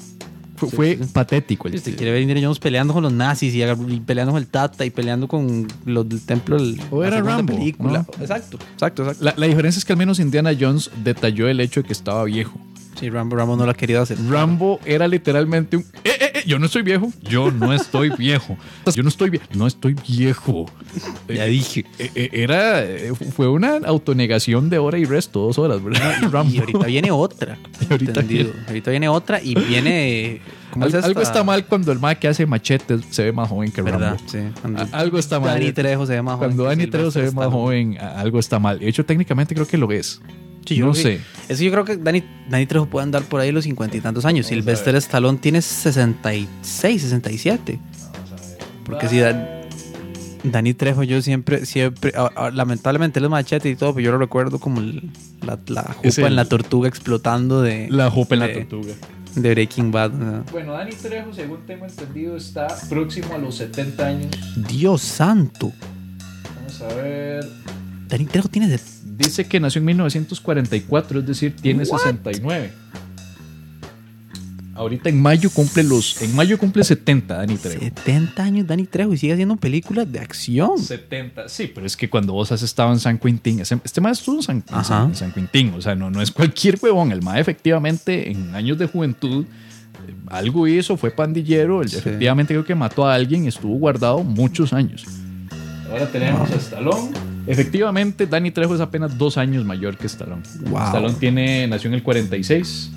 Fue, Sí, fue sí. patético. el- usted quiere ver Indiana Jones peleando con los nazis y, peleando con el Tata y peleando con los del templo. del- O era Rambo, película. ¿no? Exacto, exacto, exacto. La, la diferencia es que al menos Indiana Jones detalló el hecho de que estaba viejo. Sí, Rambo, Rambo no lo ha querido hacer. Rambo era literalmente un... "Eh, eh, eh, yo no estoy viejo. Yo no estoy viejo. Yo no estoy viejo. No estoy viejo. Ya dije. Eh, eh, Era... eh, Fue una autonegación de hora y resto. Dos horas, ¿verdad? Y ahorita viene otra. Y ahorita viene otra y viene. Algo está mal cuando el mae que hace machetes se ve más joven que ¿Verdad? Rambo. Sí. A- algo está mal. Dani Trejo se ve más joven. Cuando Dani Trejo se ve más joven, algo está mal. De hecho, técnicamente creo que lo es. Sí, yo no creo que- sé. Es que yo creo que Dani, Dani Trejo puede andar por ahí los cincuenta y tantos años. Sylvester Stallone tiene 66, 67. Porque si Dan- Dani Trejo, yo siempre, siempre, a- a- lamentablemente él es machete y todo, pero yo lo recuerdo como el- la, la jupa el- en la tortuga explotando de, La jopa en la tortuga. de Breaking Bad. ¿no? Bueno, Dani Trejo, según tengo entendido, está próximo a los 70 años. Dios santo. Vamos a ver. Dani Trejo tiene de Dice que nació en 1944, es decir, tiene 69. Ahorita en mayo cumple los. En mayo cumple 70, Dani Trejo. 70 años Dani Trejo y sigue haciendo películas de acción. 70, sí, pero es que cuando vos has estado en San Quintín, ese- este maestro estuvo en San, en. San- Quintín, o sea, no, no es cualquier huevón, el mae efectivamente en años de juventud eh, algo hizo, fue pandillero, él Sí. efectivamente creo que mató a alguien y estuvo guardado muchos años. Ahora tenemos a Stallone. Efectivamente, Danny Trejo es apenas dos años mayor que Stallone. Wow. Stallone tiene, nació en el 46,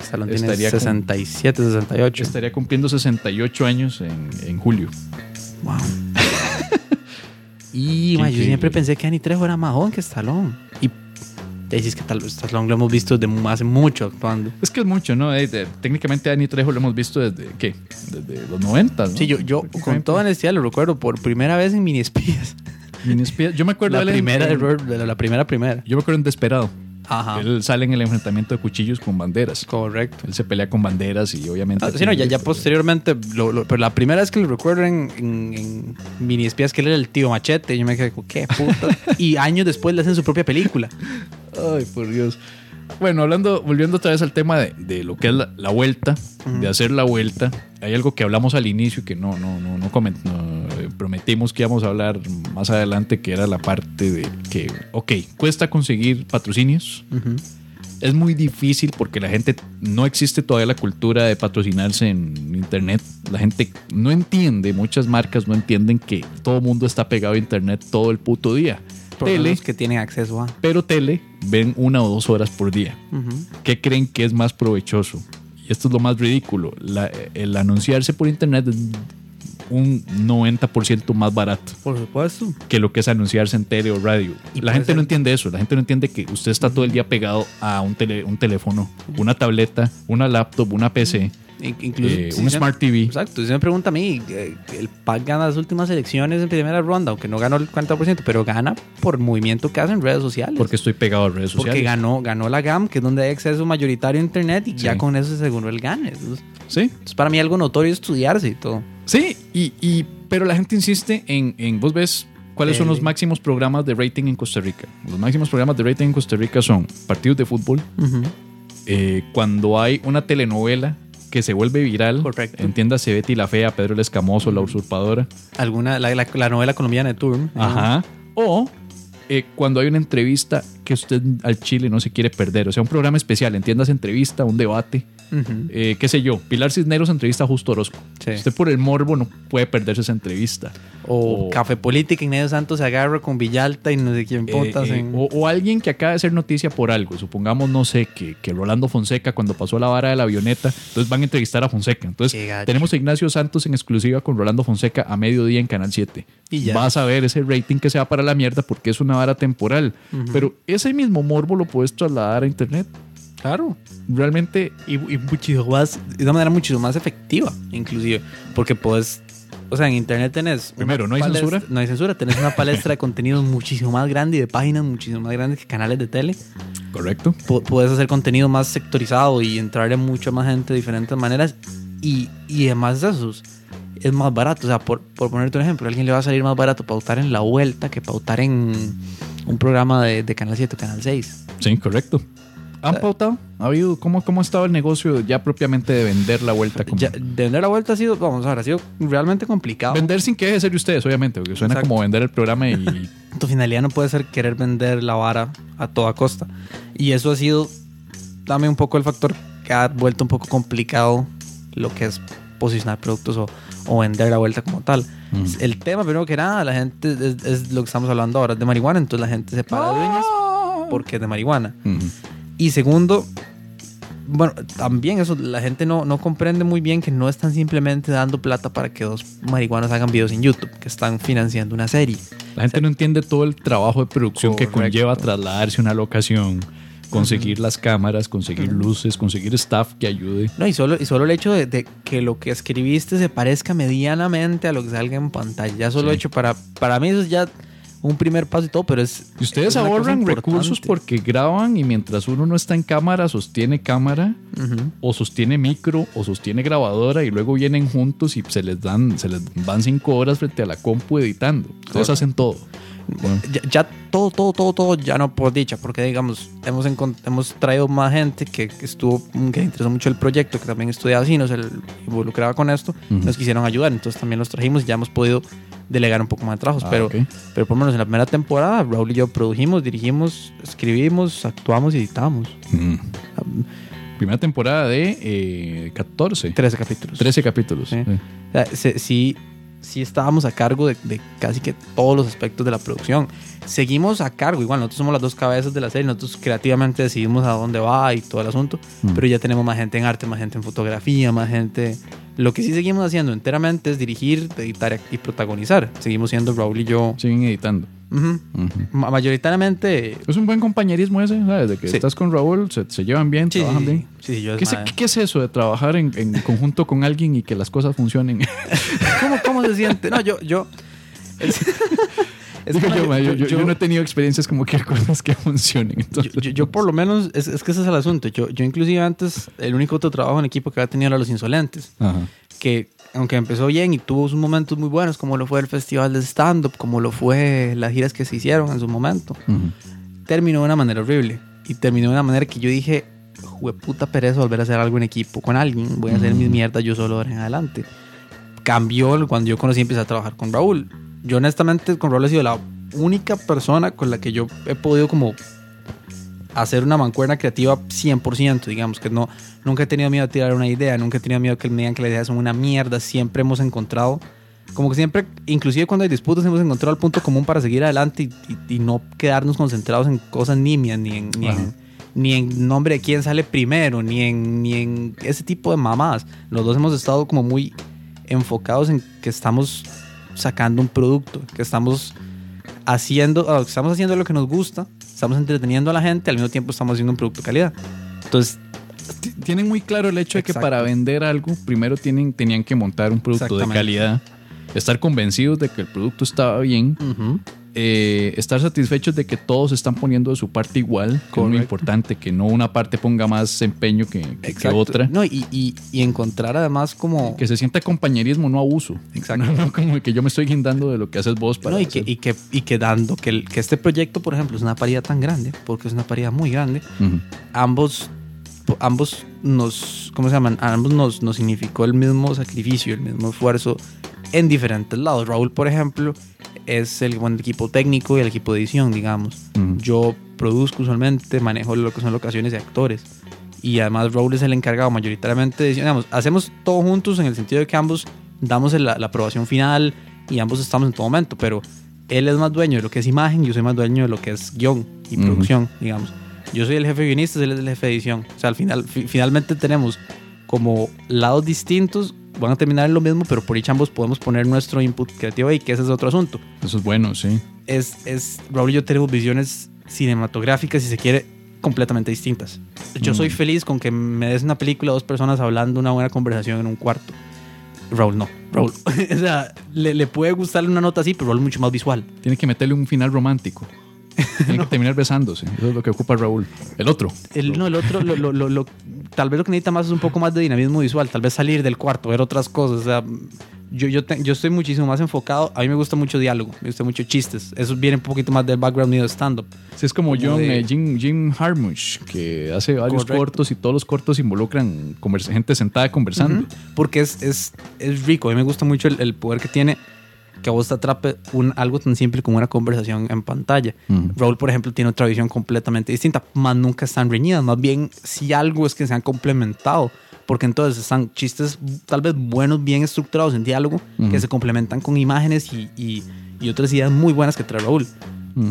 Stallone tiene Estaría con- 67, 68. estaría cumpliendo 68 años en, en julio. Wow. y yo siempre pensé que Danny Trejo era más joven que Stallone. Y te dices que tal Stallone lo hemos visto de mu- hace mucho actuando. Es que es mucho, ¿no? Eh, de- técnicamente Danny Trejo lo hemos visto desde, ¿qué? Desde los 90, ¿no? Sí, yo, yo con toda honestidad lo recuerdo por primera vez en Mini Mini espía- Yo me acuerdo La de él primera, en- de la, primera, primera. Yo me acuerdo en Desperado. Ajá. Él sale en el enfrentamiento de cuchillos con banderas. Correcto. Él se pelea con banderas y obviamente... Ah, sí, no, ya, ya posteriormente, lo- lo- pero la primera vez que lo recuerdo en, en, en Mini Espías, que él era el tío Machete, yo me quedé como, qué puta. y años después le hacen su propia película. Ay, por Dios. Bueno, hablando, volviendo otra vez al tema de, de lo que es la, la vuelta, de hacer la vuelta, hay algo que hablamos al inicio que no, no, no, no, coment- no, eh, prometimos que íbamos a hablar más adelante, que era la parte de que, ok, cuesta conseguir patrocinios, es muy difícil porque la gente no existe todavía la cultura de patrocinarse en internet. La gente no entiende, muchas marcas no entienden que todo el mundo está pegado a internet todo el puto día. Por Tele, que tienen acceso a. pero tele ven una o dos horas por día. Ujú. ¿Qué creen que es más provechoso? Esto es lo más ridículo. La- el anunciarse por internet es un 90% más barato Por supuesto. que lo que es anunciarse en tele o radio. Y la gente ser- no entiende eso. La gente no entiende que usted está todo el día pegado a un, tele- un teléfono, una tableta, una laptop, una PC, Incluso, eh, si un Smart TV. Exacto. Si me pregunta a mí, eh, el PAC gana las últimas elecciones en primera ronda, aunque no ganó el 40%, pero gana por movimiento que hace en redes sociales. Porque estoy pegado a redes Porque sociales. ganó, ganó la GAM, que es donde hay acceso mayoritario a Internet, y ya con eso se aseguró el. Entonces, Sí, es para mí algo notorio estudiarse y todo. sí. Y, y- pero la gente insiste en, en vos ves cuáles son los máximos programas de rating en Costa Rica. Los máximos programas de rating en Costa Rica son partidos de fútbol, eh, cuando hay una telenovela que se vuelve viral, Correcto. entiéndase Betty la Fea, Pedro el Escamoso, La Usurpadora, Alguna, la, la- la novela colombiana de Turn. ajá, o eh, cuando hay una entrevista que usted al Chile no se quiere perder, o sea, un programa especial, entiéndase entrevista, un debate, Eh, qué sé yo, Pilar Cisneros entrevista a Justo Orozco. Sí. Usted por el morbo no puede perderse esa entrevista. O O- Café Política, Ignacio Santos se agarra con Villalta y no sé quién Eh, potas eh, en... o, o alguien que acaba de ser noticia por algo. Supongamos, no sé, que, que Rolando Fonseca cuando pasó la vara de la avioneta, entonces van a entrevistar a Fonseca. Entonces tenemos a Ignacio Santos en exclusiva con Rolando Fonseca a mediodía en Canal 7. Y ya. Vas a ver ese rating que se va para la mierda porque es una vara temporal. Pero ese mismo morbo lo puedes trasladar a internet. Claro. Realmente, Y, y muchísimo más, de una manera muchísimo más efectiva, inclusive. Porque puedes, o sea, en internet tenés... Primero, ¿no hay palestra- censura? No hay censura. Tenés una palestra de contenidos muchísimo más grande y de páginas muchísimo más grandes que canales de tele. correcto. Pu- puedes hacer contenido más sectorizado y entrarle mucho más gente de diferentes maneras. Y, y además de eso, es más barato. O sea, por, por ponerte un ejemplo, a alguien le va a salir más barato pautar en La Vuelta que pautar en un programa de, de Canal 7 o Canal 6. Sí, correcto. ¿Han pautado? ¿Ha habido? ¿Cómo, ¿Cómo ha estado el negocio ya propiamente de vender la vuelta? Como- Ya, de vender La Vuelta ha sido, vamos a ver, ha sido realmente complicado. Vender sin que deje de ser de ustedes, obviamente, porque suena Exacto. como vender el programa y Tu finalidad no puede ser querer vender la vara a toda costa. Y eso ha sido también un poco el factor que ha vuelto un poco complicado lo que es posicionar productos o, o vender la vuelta como tal. El tema, primero que nada, la gente es, es lo que estamos hablando ahora, es de marihuana, entonces la gente se paga dueñas porque es de marihuana. Ujú. Y segundo, bueno, también eso, la gente no, no comprende muy bien que no están simplemente dando plata para que dos marihuanos hagan videos en YouTube, que están financiando una serie. La gente no entiende todo el trabajo de producción que conlleva trasladarse a una locación, conseguir las cámaras, conseguir luces, conseguir staff que ayude. No, y solo, y solo el hecho de, de que lo que escribiste se parezca medianamente a lo que salga en pantalla. Ya solo Sí. hecho para, para mí eso es ya un primer paso y todo, pero es... Y ustedes es ahorran recursos porque graban y mientras uno no está en cámara, sostiene cámara o sostiene micro o sostiene grabadora y luego vienen juntos y se les dan, se les van cinco horas frente a la compu editando. Ustedes hacen todo. Bueno, Ya, ya todo, todo, todo, todo ya no por dicha, porque digamos, hemos, hemos traído más gente que, que estuvo, que le interesó mucho el proyecto, que también estudiaba así, nos involucraba con esto, Ujú. nos quisieron ayudar, entonces también los trajimos y ya hemos podido delegar un poco más de trabajos, Ah, pero, ok. pero por lo menos en la primera temporada, Raúl y yo produjimos, dirigimos, escribimos, actuamos y editamos. Mm. Primera temporada de eh, 14. 13 capítulos. 13 capítulos. Sí. Sí. O sea, se- sí, sí estábamos a cargo de, de casi que todos los aspectos de la producción. Seguimos a cargo, igual nosotros somos las dos cabezas de la serie, nosotros creativamente decidimos a dónde va y todo el asunto, Mm. pero ya tenemos más gente en arte, más gente en fotografía, más gente... Lo que sí seguimos haciendo enteramente es dirigir, editar y protagonizar. Seguimos siendo Raúl y yo. Siguen editando. Ma- Mayoritariamente... Es un buen compañerismo ese, ¿sabes? De que Sí. estás con Raúl, se, se llevan bien, Sí, trabajan sí. bien. Sí, sí, yo ¿Qué, es- qué es eso de trabajar en, en conjunto con alguien y que las cosas funcionen? ¿Cómo, ¿Cómo se siente? No, yo... yo es- es Digo que yo, yo, yo- yo yo- no he tenido experiencias como que cosas que funcionen. Yo, Entonces, yo- yo por lo menos, es, es que ese es el asunto. Yo, yo inclusive antes, el único otro trabajo en equipo que había tenido era Los Insolentes, Ajá. que aunque empezó bien y tuvo sus momentos muy buenos, como lo fue el festival de stand-up, como lo fue las giras que se hicieron en su momento, Ujú. terminó de una manera horrible. Y terminó de una manera que yo dije, puta pereza volver a hacer algo en equipo con alguien, voy a hacer mis mierdas yo solo ahora en adelante. Cambió cuando yo conocí y empecé a trabajar con Raúl. Yo honestamente con Raúl he sido la única persona con la que yo he podido como hacer una mancuerna creativa 100%, digamos, que no, nunca he tenido miedo a tirar una idea, nunca he tenido miedo que me digan que las ideas son una mierda, siempre hemos encontrado, como que siempre, inclusive cuando hay disputas, hemos encontrado el punto común para seguir adelante y, y- y no quedarnos concentrados en cosas nimias, ni en, ni, en, ni en nombre de quién sale primero, ni en, ni en ese tipo de mamadas. Los dos hemos estado como muy enfocados en que estamos sacando un producto, que estamos haciendo, ah, estamos haciendo lo que nos gusta, estamos entreteniendo a la gente, al mismo tiempo estamos haciendo un producto de calidad. Entonces, Tienen muy claro el hecho de que para vender algo, primero tienen, tenían que montar un producto de calidad, estar convencidos de que el producto estaba bien, eh, estar satisfechos de que todos están poniendo de su parte igual, que es Correcto. importante, que no una parte ponga más empeño que, que- que otra. No, y, y- y encontrar además como... Que se sienta compañerismo, no abuso. Exacto. No, no como que yo me estoy guindando de lo que haces vos para. No, y, que, hacer- y, que, y que dando que, el- que este proyecto, por ejemplo, es una paridad tan grande, porque es una paridad muy grande, ambos, ambos nos, ¿cómo se llaman? A ambos nos, nos significó el mismo sacrificio, el mismo esfuerzo en diferentes lados. Raúl, por ejemplo, es el, bueno, el equipo técnico y el equipo de edición, digamos. Ujú. Yo produzco usualmente, manejo lo que son locaciones y actores. Y además Raúl es el encargado mayoritariamente de edición. Digamos, hacemos todo juntos en el sentido de que ambos damos la, la aprobación final y ambos estamos en todo momento, pero él es más dueño de lo que es imagen, yo soy más dueño de lo que es guion y producción, digamos. Yo soy el jefe guionista, él es el jefe de edición. O sea, al final, fi- finalmente tenemos como lados distintos, van a terminar en lo mismo, pero por dicha ambos podemos poner nuestro input creativo ahí, que ese es otro asunto Eso es bueno, sí. es, es Raúl y yo tenemos visiones cinematográficas, si se quiere, completamente distintas. Yo Mm. soy feliz con que me des una película, dos personas hablando una buena conversación en un cuarto. Raúl no. Raúl, o sea, le, le puede gustar una nota así, pero Raúl es mucho más visual. Tiene que meterle un final romántico. Tiene que terminar besándose. Eso es lo que ocupa Raúl. El otro. El, no, el otro, lo, lo- lo- tal vez lo que necesita más es un poco más de dinamismo visual, tal vez salir del cuarto, ver otras cosas. O sea, yo, yo, te- yo estoy muchísimo más enfocado. A mí me gusta mucho diálogo, me gusta mucho chistes. Eso viene un poquito más del background mío de stand-up. Sí, es como, Como John, de- eh, Jim, Jim Harmush, que hace varios Correcto. cortos y todos los cortos involucran gente sentada conversando. Ujú. Porque es, es, es rico. A mí me gusta mucho el, el poder que tiene que a vos te atrape un, algo tan simple como una conversación en pantalla. Raúl, por ejemplo, tiene otra visión completamente distinta, más nunca están reñidas. Más bien, si algo es que se han complementado. Porque entonces están chistes tal vez buenos, bien estructurados en diálogo, que se complementan con imágenes y, y- y otras ideas muy buenas que trae Raúl.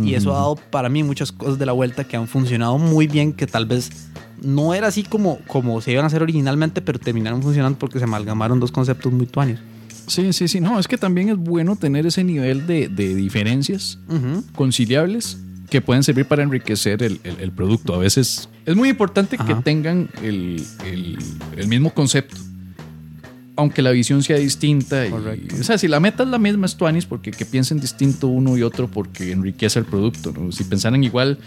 Y eso ha dado para mí muchas cosas de la vuelta que han funcionado muy bien, que tal vez no era así como, como se iban a hacer originalmente, pero terminaron funcionando porque se amalgamaron dos conceptos muy tuanes. Sí, sí, sí. No, es que también es bueno tener ese nivel de, de diferencias conciliables que pueden servir para enriquecer el, el- el producto. A veces es muy importante que tengan el, el- mismo concepto, aunque la visión sea distinta. y- o sea, si la meta es la misma, es tuanis, porque que piensen distinto uno y otro porque enriquece el producto. ¿no? Si pensaran igual,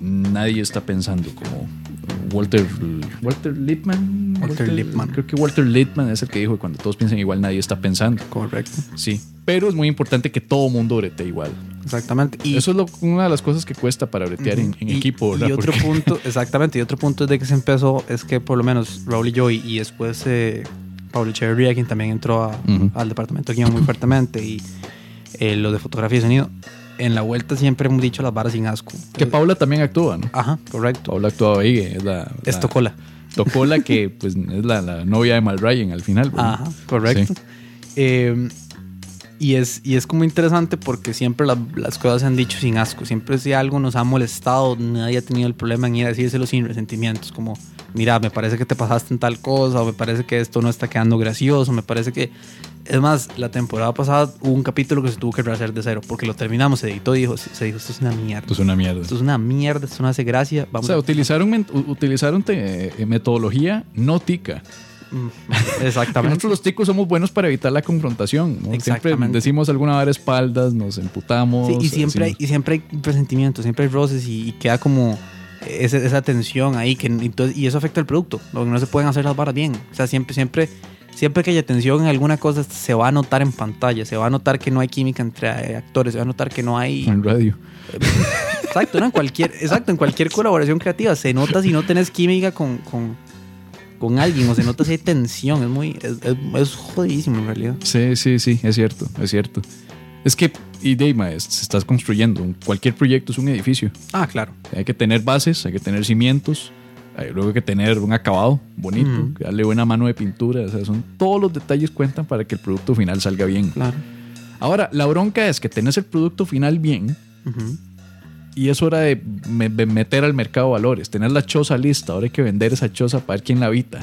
nadie está pensando como Walter, Walter Lippmann. Walter Lippmann. Creo que Walter Lippmann es el que dijo que cuando todos piensan igual, nadie está pensando. Correcto. Sí, pero es muy importante que todo mundo brete igual. Exactamente. Y, Eso es lo- una de las cosas que cuesta para bretear en, en y- equipo, ¿verdad? Y otro Porque- punto, exactamente, y otro punto de que se empezó es que por lo menos Raúl y yo, y, y después eh, Pablo Echeverría, quien también entró a- al departamento de guion muy fuertemente, y eh, lo de fotografía y sonido, en la vuelta siempre hemos dicho las varas sin asco. que Paula también actúa, ¿no? Ajá, correcto. Paula actuaba ahí, es la... Es la- Tocola. Tocola, que pues es la, la novia de Mal Ryan al final. ¿verdad? Ajá, correcto. Sí. Eh, y, es, y es como interesante porque siempre la- las cosas se han dicho sin asco. Siempre si algo nos ha molestado, nadie ha tenido el problema en ir a decírselo sin resentimientos. Como, mira, me parece que te pasaste en tal cosa, o me parece que esto no está quedando gracioso, me parece que... Es más, la temporada pasada hubo un capítulo que se tuvo que rehacer de cero porque lo terminamos, se editó y dijo, se dijo, esto es una mierda. Esto es una mierda. Esto es una mierda, esto no hace gracia. O Vamos sea, a- utilizaron, te- eh, metodología no tica. Mm, Exactamente. Nosotros los ticos somos buenos para evitar la confrontación. ¿no? Siempre decimos alguna vara espaldas, nos emputamos. Sí, y siempre, hay, decimos- y siempre hay presentimientos, siempre hay roces y, y queda como esa tensión ahí que entonces, y eso afecta el producto, porque no se pueden hacer las varas bien. O sea, siempre, siempre, siempre que haya tensión en alguna cosa se va a notar en pantalla, se va a notar que no hay química entre eh, actores, se va a notar que no hay... en radio. Exacto, ¿no? En cualquier, exacto, en cualquier colaboración creativa se nota si no tenés química con, con, con alguien o se nota si hay tensión, es muy, es, es- es jodidísimo en realidad. Sí, sí, sí, es cierto, es cierto. Es que y de ahí, mae, se estás construyendo. Cualquier proyecto es un edificio. Ah, claro. Hay que tener bases, hay que tener cimientos, hay luego hay que tener un acabado bonito, darle buena mano de pintura. O sea, son todos los detalles cuentan para que el producto final salga bien. Claro. Ahora, la bronca es que tenés el producto final bien y es hora de, me- de meter al mercado valores, tener la choza lista. Ahora hay que vender esa choza para ver quién la habita,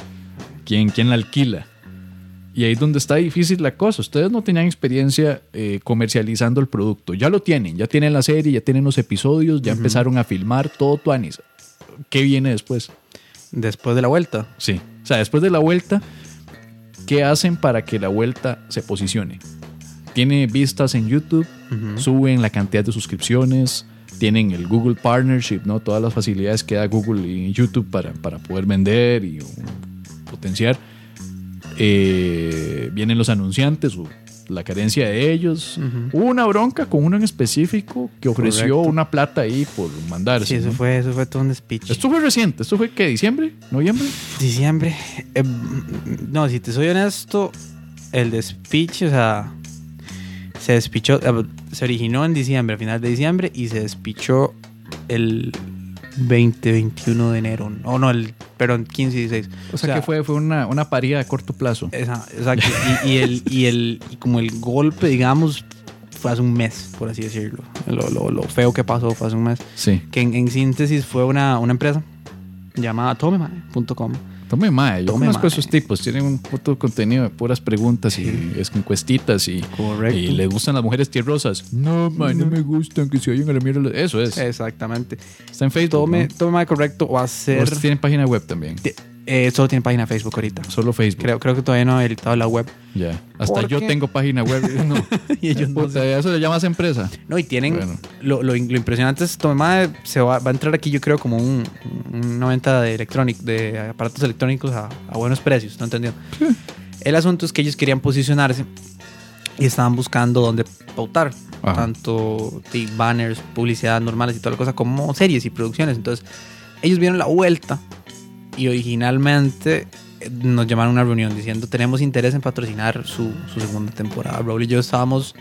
quién, quién la alquila. Y ahí es donde está difícil la cosa. Ustedes no tenían experiencia eh, comercializando el producto. Ya lo tienen, ya tienen la serie, ya tienen los episodios, ya empezaron a filmar todo Tuanis. ¿Qué viene después? Después de la vuelta. Sí. O sea, después de la vuelta, ¿qué hacen para que la vuelta se posicione? Tiene vistas en YouTube, suben la cantidad de suscripciones, tienen el Google Partnership, ¿no? Todas las facilidades que da Google y YouTube para, para poder vender y potenciar. Eh, vienen los anunciantes, o la carencia de ellos. Una bronca con uno en específico que ofreció Correcto. una plata ahí por mandarse. Sí, eso ¿no? fue, eso fue todo un speech. Esto fue reciente, esto fue que diciembre, noviembre. Diciembre. Eh, no, si te soy honesto, el despiche, o sea, se despichó, eh, se originó en diciembre, a final de diciembre, y se despichó el 20, 21 de enero. O no, el, perdón, 15 y 16. O sea, que fue, fue una, una parida a corto plazo. Esa- exacto. Y, y el, y, el, y como el golpe, digamos, fue hace un mes, por así decirlo. Lo, lo, lo feo que pasó fue hace un mes. Sí. Que en, en síntesis fue una, una empresa llamada tomemane.com. Tome mae, yo Tome conozco mae. esos tipos, tienen un puto contenido de puras preguntas y es encuestitas y, Correcto. y les gustan las mujeres tierrosas. No, mae, no me gustan que se oyen a la mierda. Eso es. Exactamente. Está en Facebook. Tome, ¿no? tome Mae correcto a ser. Ustedes tienen página web también. Eh, solo tiene página Facebook ahorita. Solo Facebook. Creo, creo que todavía no ha habilitado la web. Ya. Hasta ¿Por yo qué? tengo página web. No. Y ellos no Puta, Eso le llamas empresa. No, y tienen. Bueno. Lo, lo, lo impresionante es Mae se va, va a entrar aquí, yo creo, como un, una venta de electrónico, de aparatos electrónicos a, a buenos precios. ¿No entendió? El asunto es que ellos querían posicionarse y estaban buscando dónde pautar. Ajá. Tanto de banners, publicidad normales y toda la cosa, como series y producciones. Entonces, ellos vieron la vuelta y originalmente eh, nos llamaron a una reunión diciendo tenemos interés en patrocinar su, su segunda temporada. Raúl y yo estábamos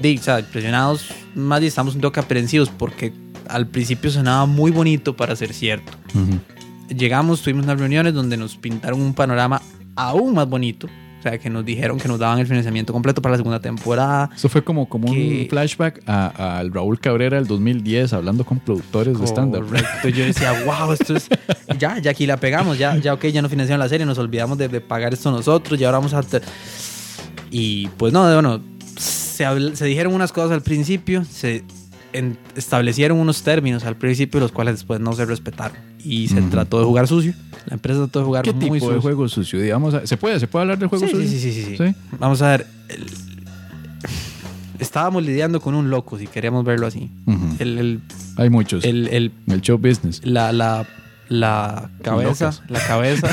de, o sea, impresionados, más bien estábamos un toque aprensivos porque al principio sonaba muy bonito para ser cierto. Llegamos, tuvimos unas reuniones donde nos pintaron un panorama aún más bonito. O sea, que nos dijeron que nos daban el financiamiento completo para la segunda temporada. Eso fue como, como Que- un flashback a- al Raúl Cabrera del 2010 hablando con productores de stand-up. Correcto. Yo decía, wow, esto es. Ya, ya aquí la pegamos. Ya, ya ok, ya no financiaron la serie. Nos olvidamos de, de pagar esto nosotros. Y ahora vamos a. Y pues no, bueno, se, habl- se dijeron unas cosas al principio. Se en- establecieron unos términos al principio, los cuales después no se respetaron. Y se trató de jugar sucio. La empresa trató de jugar ¿Qué muy tipo sucio. de juego sucio? Digamos, ¿se puede? ¿Se puede hablar de juego Sí, sucio? sí, sí, sí, sí. Vamos a ver. el- Estábamos lidiando con un loco, si queríamos verlo así. El, el, Hay muchos. el, el el show business. la, la, la cabeza, Locas. la cabeza,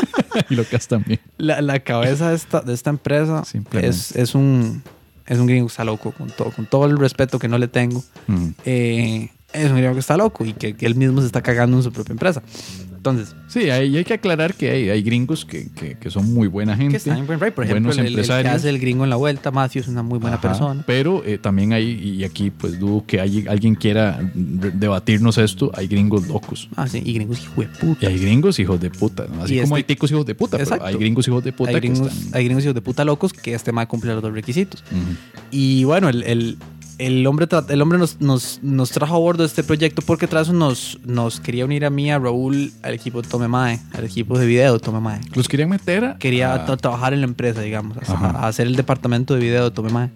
y locas también. la, la cabeza de esta, de esta empresa Simplemente. es, es un es un gringo que está loco, con todo, con todo el respeto que no le tengo. Ujú. eh, es un gringo que está loco y que, que él mismo se está cagando en su propia empresa. Entonces, Sí, hay, hay que aclarar que hay, hay gringos que, que, que son muy buena gente. que está en buen. Por ejemplo, buenos el, el que empresarios. hace el gringo en la vuelta, Matthew, es una muy buena Ajá, persona. Pero eh, también hay, y aquí pues dudo que hay, alguien quiera debatirnos esto, hay gringos locos. Ah, sí, y gringos hijo de Y puta. hay gringos hijos de puta, ¿no? así Y como este- hay ticos hijos de puta, Exacto. pero hay gringos hijos de puta Hay gringos, que están... hay gringos hijos de puta locos que este mal cumple los dos requisitos. Y bueno, el, el, el hombre, el hombre nos, nos, nos trajo a bordo de este proyecto porque tras nos, nos quería unir a mí, a Raúl, al equipo de Tome Mae, al equipo de video de Tome Mae. Los querían meter a... Quería a- tra- trabajar en la empresa, digamos, a, hacer el departamento de video de Tome Mae,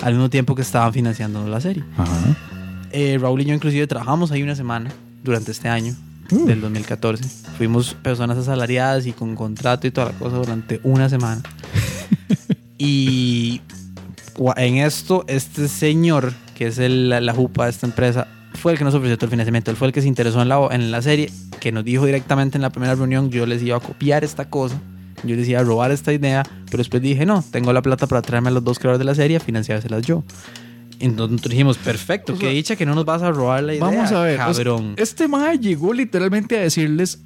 al mismo tiempo que estaban financiando la serie. Ajá. Eh, Raúl y yo inclusive trabajamos ahí una semana durante este año. Uh. Del 2014. Fuimos personas asalariadas y con contrato y toda la cosa durante una semana. y en esto, este señor, que es el- la, la jupa de esta empresa, fue el que nos ofreció todo el financiamiento. Él fue el que se interesó en la, en la serie, que nos dijo directamente en la primera reunión, yo les iba a copiar esta cosa. Yo les iba a robar esta idea, pero después dije, no, tengo la plata para traerme a los dos creadores de la serie, financiárselas yo. Entonces nosotros dijimos, perfecto, O que dicha que no nos vas a robar la idea. Vamos a ver. Cabrón. este mae llegó literalmente a decirles,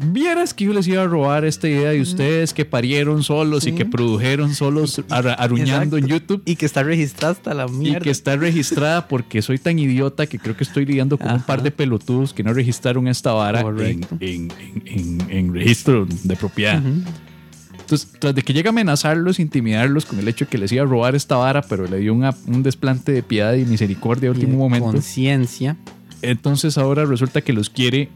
Vieras que yo les iba a robar esta idea de ustedes que parieron solos y que produjeron solos ar- aruñando en. YouTube. Y que está registrada hasta la Y mierda. que está registrada porque soy tan idiota que creo que estoy lidiando con un par de pelotudos que no registraron esta vara en, en- en- en- en registro de propiedad. Entonces, tras de que llega a amenazarlos, intimidarlos con el hecho de que les iba a robar esta vara, pero le dio una- un desplante de piedad y misericordia a Y último de momento, Conciencia entonces ahora resulta que los quiere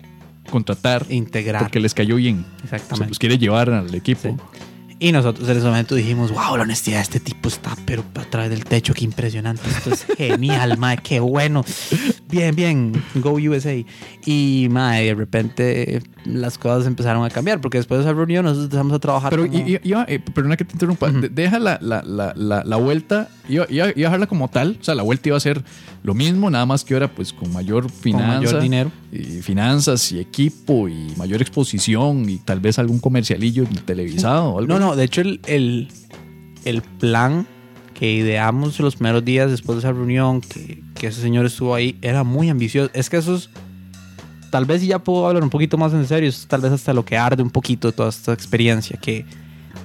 contratar integrar. porque les cayó bien. O sea, Exactamente. los quiere llevar al equipo. Sí. Y nosotros en ese momento dijimos, wow, la honestidad de este tipo está, pero a través del techo, qué impresionante. Esto es genial, mae, qué bueno. Bien, bien, go USA. Y, mae, de repente las cosas empezaron a cambiar, porque después de esa reunión nosotros empezamos a trabajar. Pero, como- y, y- iba- eh, perdona que te interrumpa, deja la, la, la, la, la vuelta, iba, iba, iba a dejarla como tal, o sea, la vuelta iba a ser lo mismo, nada más que ahora pues con mayor con finanza, mayor dinero. y finanzas y equipo y mayor exposición y tal vez algún comercialillo televisado o algo. No, no, de hecho el, el, el plan que ideamos los primeros días después de esa reunión, que, que ese señor estuvo ahí, era muy ambicioso. Es que eso es, tal vez ya puedo hablar un poquito más en serio, es tal vez hasta lo que arde un poquito de toda esta experiencia, que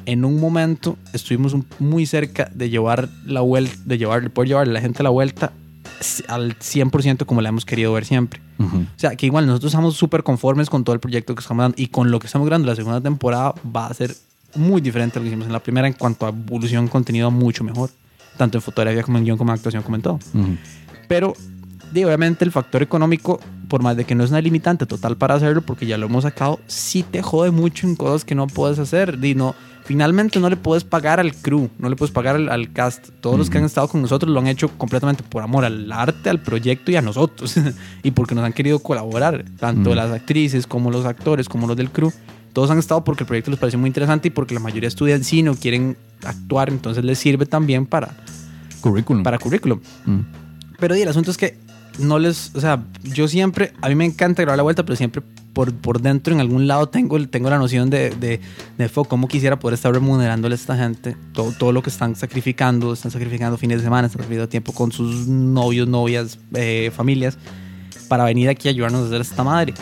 en un momento estuvimos muy cerca de llevar la vuelta, de llevar, poder llevarle a la gente la vuelta al 100% como la hemos querido ver siempre. Ujú. O sea, que igual nosotros estamos súper conformes con todo el proyecto que estamos dando y con lo que estamos grabando la segunda temporada va a ser muy diferente a lo que hicimos en la primera en cuanto a evolución, contenido mucho mejor, tanto en fotografía como en guion, como en actuación, como en todo. Ujú. Pero, di, obviamente, el factor económico, por más de que no es una limitante total para hacerlo, porque ya lo hemos sacado, sí te jode mucho en cosas que no puedes hacer. Di, no, finalmente no le puedes pagar al crew, no le puedes pagar al, al cast. Todos los que han estado con nosotros lo han hecho completamente por amor al arte, al proyecto y a nosotros. y porque nos han querido colaborar, tanto las actrices como los actores, como los del crew. Todos han estado porque el proyecto les pareció muy interesante y porque la mayoría estudian cine o quieren actuar, entonces les sirve también para, Currículum. para currículum. Mm. Pero el asunto es que no les, o sea, yo siempre, a mí me encanta grabar la vuelta, pero siempre por, por dentro, en algún lado, tengo, tengo la noción de, de, de cómo quisiera poder estar remunerándole a esta gente todo, todo lo que están sacrificando, están sacrificando fines de semana, están sacrificando tiempo con sus novios, novias, eh, familias, para venir aquí a ayudarnos a hacer esta madre.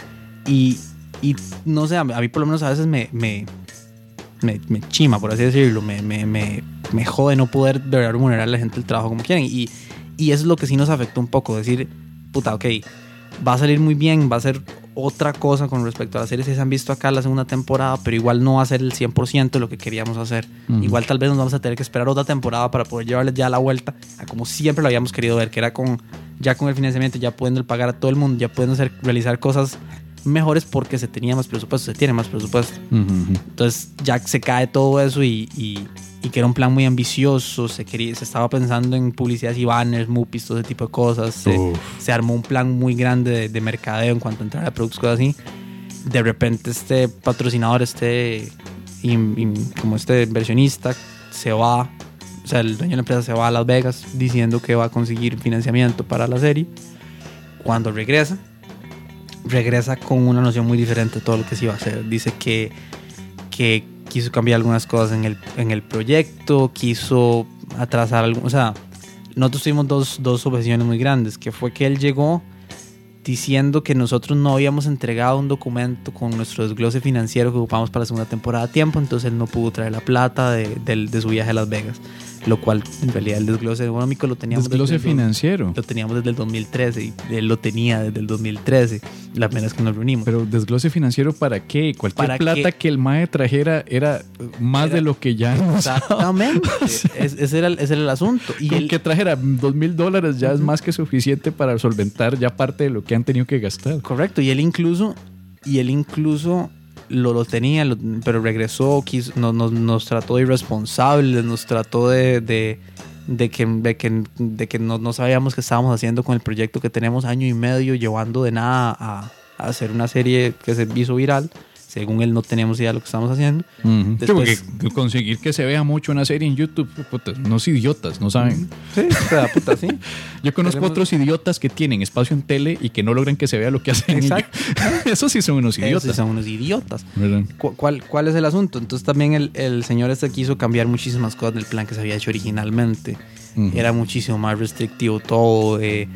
Y, y no sé, a mí, por lo menos a veces me, me, me, chima, por así decirlo, me, me, me, me jode no poder de verdad remunerar a la gente el trabajo como quieren. Y, y es lo que sí nos afectó un poco, decir, puta, ok, va a salir muy bien, va a ser otra cosa con respecto a las series que se han visto acá la segunda temporada, pero igual no va a ser el 100% de lo que queríamos hacer. Igual tal vez nos vamos a tener que esperar otra temporada para poder llevarles ya la vuelta a como siempre lo habíamos querido ver, que era con ya con el financiamiento, ya pudiendo pagar a todo el mundo, ya pudiendo hacer, realizar cosas mejores porque se tenía más presupuesto, se tiene más presupuesto. Ujú, ujú. Entonces ya se cae todo eso y, y, y que era un plan muy ambicioso, se, quería, se estaba pensando en publicidades y banners, mupis, todo ese tipo de cosas. Se, se armó un plan muy grande de, de mercadeo en cuanto a entrar a productos, cosas así. De repente este patrocinador, este in- in- como este inversionista, se va, o sea, el dueño de la empresa se va a Las Vegas diciendo que va a conseguir financiamiento para la serie. Cuando regresa, regresa con una noción muy diferente de todo lo que se iba a hacer. Dice que, que quiso cambiar algunas cosas en el, en el proyecto, quiso atrasar algo. O sea, nosotros tuvimos dos, dos objeciones muy grandes, que fue que él llegó diciendo que nosotros no habíamos entregado un documento con nuestro desglose financiero que ocupamos para la segunda temporada a tiempo, entonces él no pudo traer la plata de, del- de su viaje a Las Vegas, lo cual en realidad el desglose económico lo teníamos Desglose desde el financiero. lo teníamos desde el 2013 y él lo tenía desde el 2013, la primera vez que nos reunimos. Pero desglose financiero para qué? Cualquier ¿Para plata qué? que el MAE trajera era más Era- de lo que ya Exactamente. Es- ese, era, el- ese era el asunto. Y Con él, que trajera dos mil dólares ya es más que suficiente para solventar ya parte de lo que han tenido que gastar. correcto. Y él incluso, y él incluso lo, lo tenía, lo- pero regresó, quiso- no- nos, trató de irresponsables, nos trató de, de, de que, de que, de que no, no sabíamos qué estábamos haciendo con el proyecto que tenemos año y medio llevando de nada a, a hacer una serie que se hizo viral. Según él no teníamos idea de lo que estábamos haciendo. Sí, Después- porque conseguir que se vea mucho una serie en YouTube, puta, unos idiotas, no saben. Sí, o sea, puta, sí. Yo conozco Tenemos- otros idiotas que tienen espacio en tele y que no logran que se vea lo que hacen. Exacto. Esos sí son unos idiotas. son unos idiotas. ¿verdad? ¿Cu- ¿Cuál, ¿Cuál es el asunto? Entonces también el, el señor este quiso cambiar muchísimas cosas del plan que se había hecho originalmente. Era muchísimo más restrictivo todo. eh,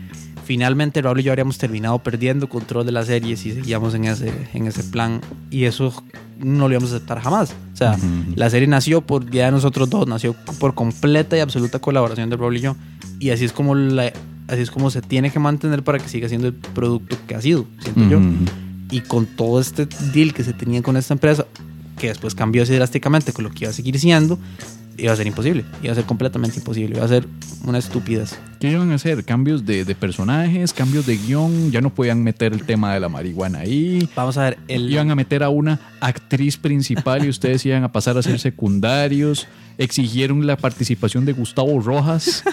finalmente Raúl y yo habríamos terminado perdiendo control de la serie si seguíamos en ese, en ese plan. Y eso no lo íbamos a aceptar jamás. O sea, la serie nació por ya de nosotros dos, nació por completa y absoluta colaboración de Raúl y yo. Y así es como la, así es como se tiene que mantener para que siga siendo el producto que ha sido, siento yo. Y con todo este deal que se tenía con esta empresa, que después cambió así drásticamente con lo que iba a seguir siendo, iba a ser imposible. Iba a ser completamente imposible. Iba a ser una estupidez. ¿Qué iban a hacer? ¿Cambios de, de personajes? ¿Cambios de guion? Ya no podían meter el tema de la marihuana ahí. Vamos a ver, el, Iban a meter a una actriz principal y ustedes iban a pasar a ser secundarios. Exigieron la participación de Gustavo Rojas.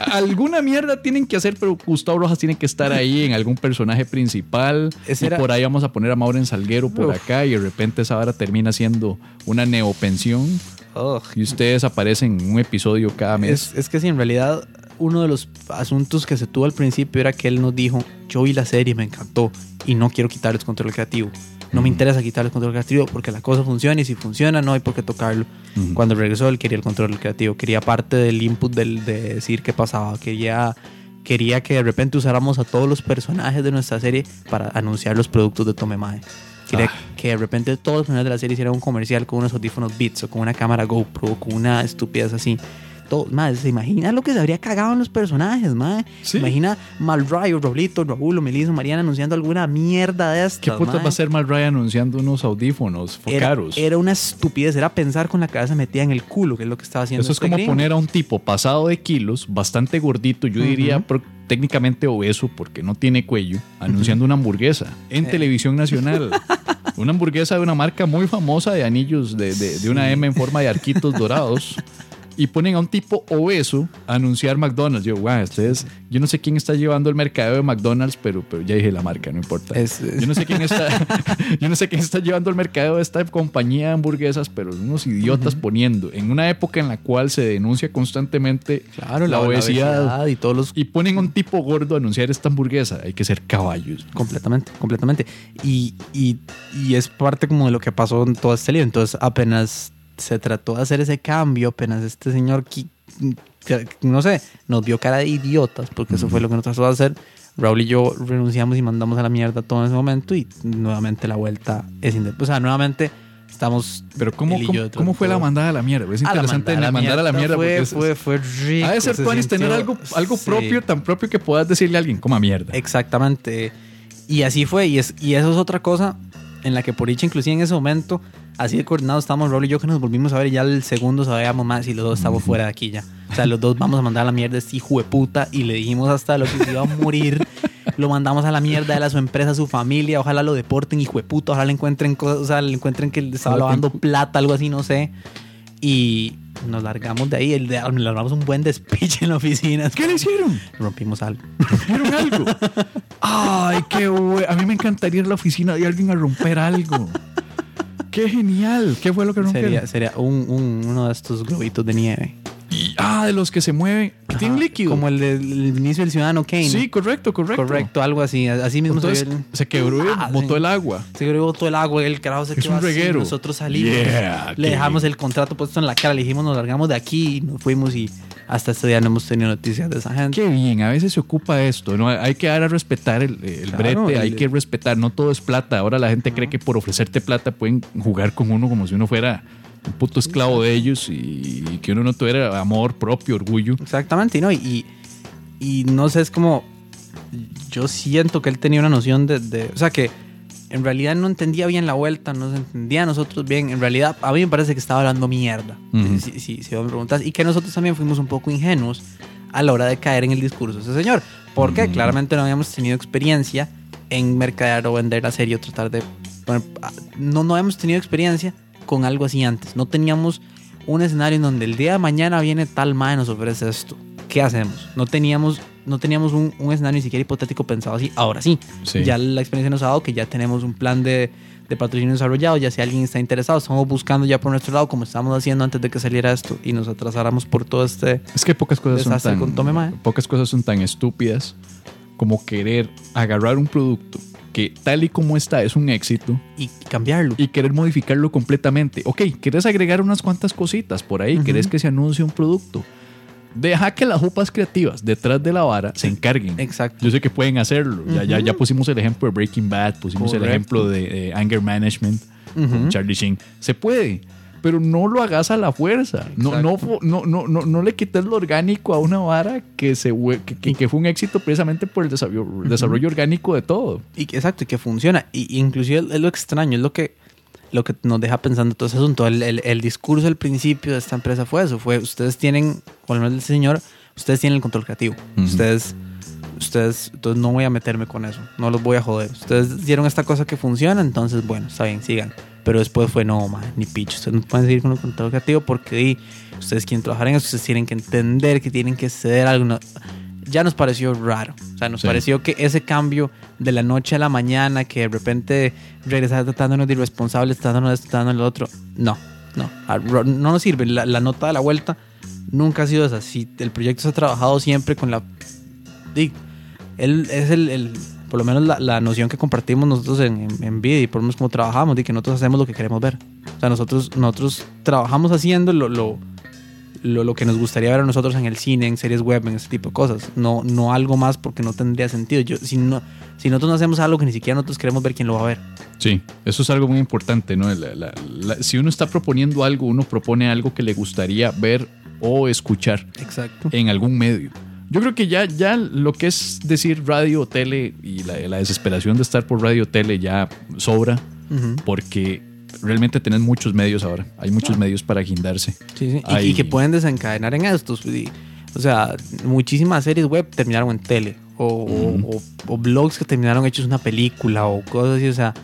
Alguna mierda tienen que hacer, pero Gustavo Rojas tiene que estar ahí en algún personaje principal. Ese y era- por ahí vamos a poner a Maureen Salguero por Uf. acá y de repente esa vara termina siendo una neopensión Ugh. y ustedes aparecen en un episodio cada mes. Es, es que sí, en realidad uno de los asuntos que se tuvo al principio era que él nos dijo, yo vi la serie, me encantó y no quiero quitarles control creativo. No me interesa quitarles control creativo porque la cosa funciona y si funciona no hay por qué tocarlo. Ujú. Cuando regresó él quería el control creativo, quería parte del input del, de decir qué pasaba, quería, quería que de repente usáramos a todos los personajes de nuestra serie para anunciar los productos de Tomemae. Quería Ah. que de repente todos los personajes de la serie hicieran un comercial con unos audífonos Beats o con una cámara GoPro o con una estupidez así. Todo, madre, ¿se imagina lo que se habría cagado en los personajes, madre? Sí. Imagina Malrayo, Raulito, Raúl, o Melissa, Mariana anunciando alguna mierda de estas. ¿Qué putas mae? va a hacer Mal Ryan anunciando unos audífonos Era, caros? era una estupidez, era pensar con la cabeza metida en el culo, que es lo que estaba haciendo. Eso es este como gringo. poner a un tipo pasado de kilos, bastante gordito, yo diría técnicamente obeso porque no tiene cuello, anunciando una hamburguesa en Eh. televisión nacional. una hamburguesa de una marca muy famosa de anillos de, de- de una M en forma de arquitos dorados. Y ponen a un tipo obeso a anunciar McDonald's. Yo, wow, ustedes, yo no sé quién está llevando el mercadeo de McDonald's, pero, pero ya dije la marca, no importa. Es- es- Yo no sé quién está, yo no sé quién está llevando el mercado de esta compañía de hamburguesas, pero unos idiotas poniendo en una época en la cual se denuncia constantemente Claro, la, obesidad, y todos los y ponen a un tipo gordo a anunciar esta hamburguesa. Hay que ser caballos. Completamente, completamente. Y, y, y es parte como de lo que pasó en todo este lío. Entonces, apenas se trató de hacer ese cambio, apenas este señor, no sé, nos vio cara de idiotas, porque eso fue lo que nos trató de hacer. Raúl y yo renunciamos y mandamos a la mierda todo en ese momento y nuevamente la vuelta es independiente. O sea, nuevamente estamos... Pero ¿cómo, cómo, cómo fue la mandada a la mierda? Es la interesante la mandar a la mierda. fue, porque fue, fue rico. ha de ser se tuanis tener algo, algo sí. propio, tan propio que puedas decirle a alguien, coma mierda. Exactamente. Y así fue. Y, es, y eso es otra cosa en la que por dicha, inclusive en ese momento, así de coordinados estábamos Raúl y yo que nos volvimos a ver y ya el segundo sabíamos más y los dos estamos fuera de aquí ya. O sea, los dos vamos a mandar a la mierda a este hijo de puta y le dijimos hasta lo que se iba a morir. Lo mandamos a la mierda, él a su empresa, a su familia. Ojalá lo deporten, hijo de puta. Ojalá le encuentren cosas, o sea, le encuentren que le estaba lavando plata, algo así, no sé. Y nos largamos de ahí. El de, le largamos un buen despiche en la oficina. ¿Qué le hicieron? Rompimos algo. ¿Rompieron algo? Ay, qué bueno. A mí me encantaría ir a la oficina de alguien a romper algo. Qué genial. ¿Qué fue lo que rompieron? Sería, sería un, un- uno de estos globitos de nieve. Y- ah, de los que se mueven. que Tienen líquido. Como el del el inicio del Ciudadano Kane. Sí, correcto, correcto. correcto, algo así. Así mismo Entonces se, vio el- se quebró y Ah, botó sí. el agua. se quebró todo el agua, el carajo se Es quedó un así, reguero. Nosotros salimos, Yeah, le dejamos el contrato puesto en la cara, le dijimos nos largamos de aquí y nos fuimos y hasta este día no hemos tenido noticias de esa gente. Qué bien, a veces se ocupa esto, ¿no? Hay que dar a respetar el, el Claro, brete, hay el- que respetar, no todo es plata. Ahora la gente cree que por ofrecerte plata pueden jugar con uno como si uno fuera un puto esclavo de ellos y, y que uno no tuviera amor propio, orgullo. Exactamente, ¿no? Y, y no sé, es como. Yo siento que él tenía una noción de, de- O sea, que en realidad no entendía bien la vuelta, no se entendía a nosotros bien. En realidad, a mí me parece que estaba hablando mierda. Si, si, me preguntas. Y que nosotros también fuimos un poco ingenuos a la hora de caer en el discurso de ese señor. Porque Ujú. claramente no habíamos tenido experiencia en mercadear o vender la serie o tratar de. poner- no, no habíamos tenido experiencia con algo así antes. No teníamos un escenario en donde el día de mañana viene tal madre y nos ofrece esto. ¿Qué hacemos? No teníamos, no teníamos un, un escenario ni siquiera hipotético pensado así. Ahora sí, Sí. ya la experiencia nos ha dado que ya tenemos un plan de, de patrocinio desarrollado. Ya si alguien está interesado, estamos buscando ya por nuestro lado, como estábamos haciendo antes de que saliera esto y nos atrasáramos por todo este. Es que pocas cosas son Desastre tan, con Tome Mae. pocas cosas son tan estúpidas como querer agarrar un producto que tal y como está es un éxito Y cambiarlo. y querer modificarlo completamente. Ok, querés agregar unas cuantas cositas por ahí, querés que se anuncie un producto. deja que las jupas creativas detrás de la vara se encarguen. Exacto. Yo sé que pueden hacerlo. ya, ya, ya pusimos el ejemplo de Breaking Bad, pusimos el ejemplo de Anger Management con Charlie Sheen. Se puede, pero no lo hagas a la fuerza. No, no, no, no, no, le quites lo orgánico a una vara que, se, que, que- fue un éxito precisamente por el desarrollo, desarrollo orgánico de todo. Y exacto, y que funciona. Y, inclusive es lo extraño, es lo que, lo que nos deja pensando todo ese asunto. El, el- el discurso al principio de esta empresa fue eso, fue ustedes tienen, menos el señor, ustedes tienen el control creativo. Ustedes, ustedes, entonces no voy a meterme con eso, no los voy a joder. Ustedes hicieron esta cosa que funciona, entonces bueno, está bien, sigan. Pero después fue, no, man, ni picho, ustedes no pueden seguir con el control creativo porque di, ustedes quieren trabajar en eso, ustedes tienen que entender que tienen que ceder algo. No- ya nos pareció raro. O sea, nos Sí. pareció que ese cambio de la noche a la mañana, que de repente regresar tratándonos de irresponsables, tratándonos de esto, tratándonos de lo otro, no, no, no nos sirve. La, la nota de la vuelta nunca ha sido esa. Si el proyecto se ha trabajado siempre con la. di, él es el, el- por lo menos la, la noción que compartimos nosotros en, en, en vida y por lo menos como trabajamos, de que nosotros hacemos lo que queremos ver. O sea, nosotros, nosotros trabajamos haciendo lo, lo, lo, lo que nos gustaría ver a nosotros en el cine, en series web, en ese tipo de cosas. No, no algo más porque no tendría sentido. Yo, si, no, si nosotros no hacemos algo que ni siquiera nosotros queremos ver, ¿quién lo va a ver? Sí, eso es algo muy importante, ¿no? La- la- la- si uno está proponiendo algo, uno propone algo que le gustaría ver o escuchar Exacto. en algún medio. Yo creo que ya, ya lo que es decir radio o tele y la, la desesperación de estar por radio o tele ya sobra, porque realmente tenés muchos medios ahora. Hay muchos medios para guindarse. Sí, sí. Y, Hay- y que pueden desencadenar en estos. o sea, muchísimas series web terminaron en tele. O, o- o- o blogs que terminaron hechos una película o cosas así. O sea,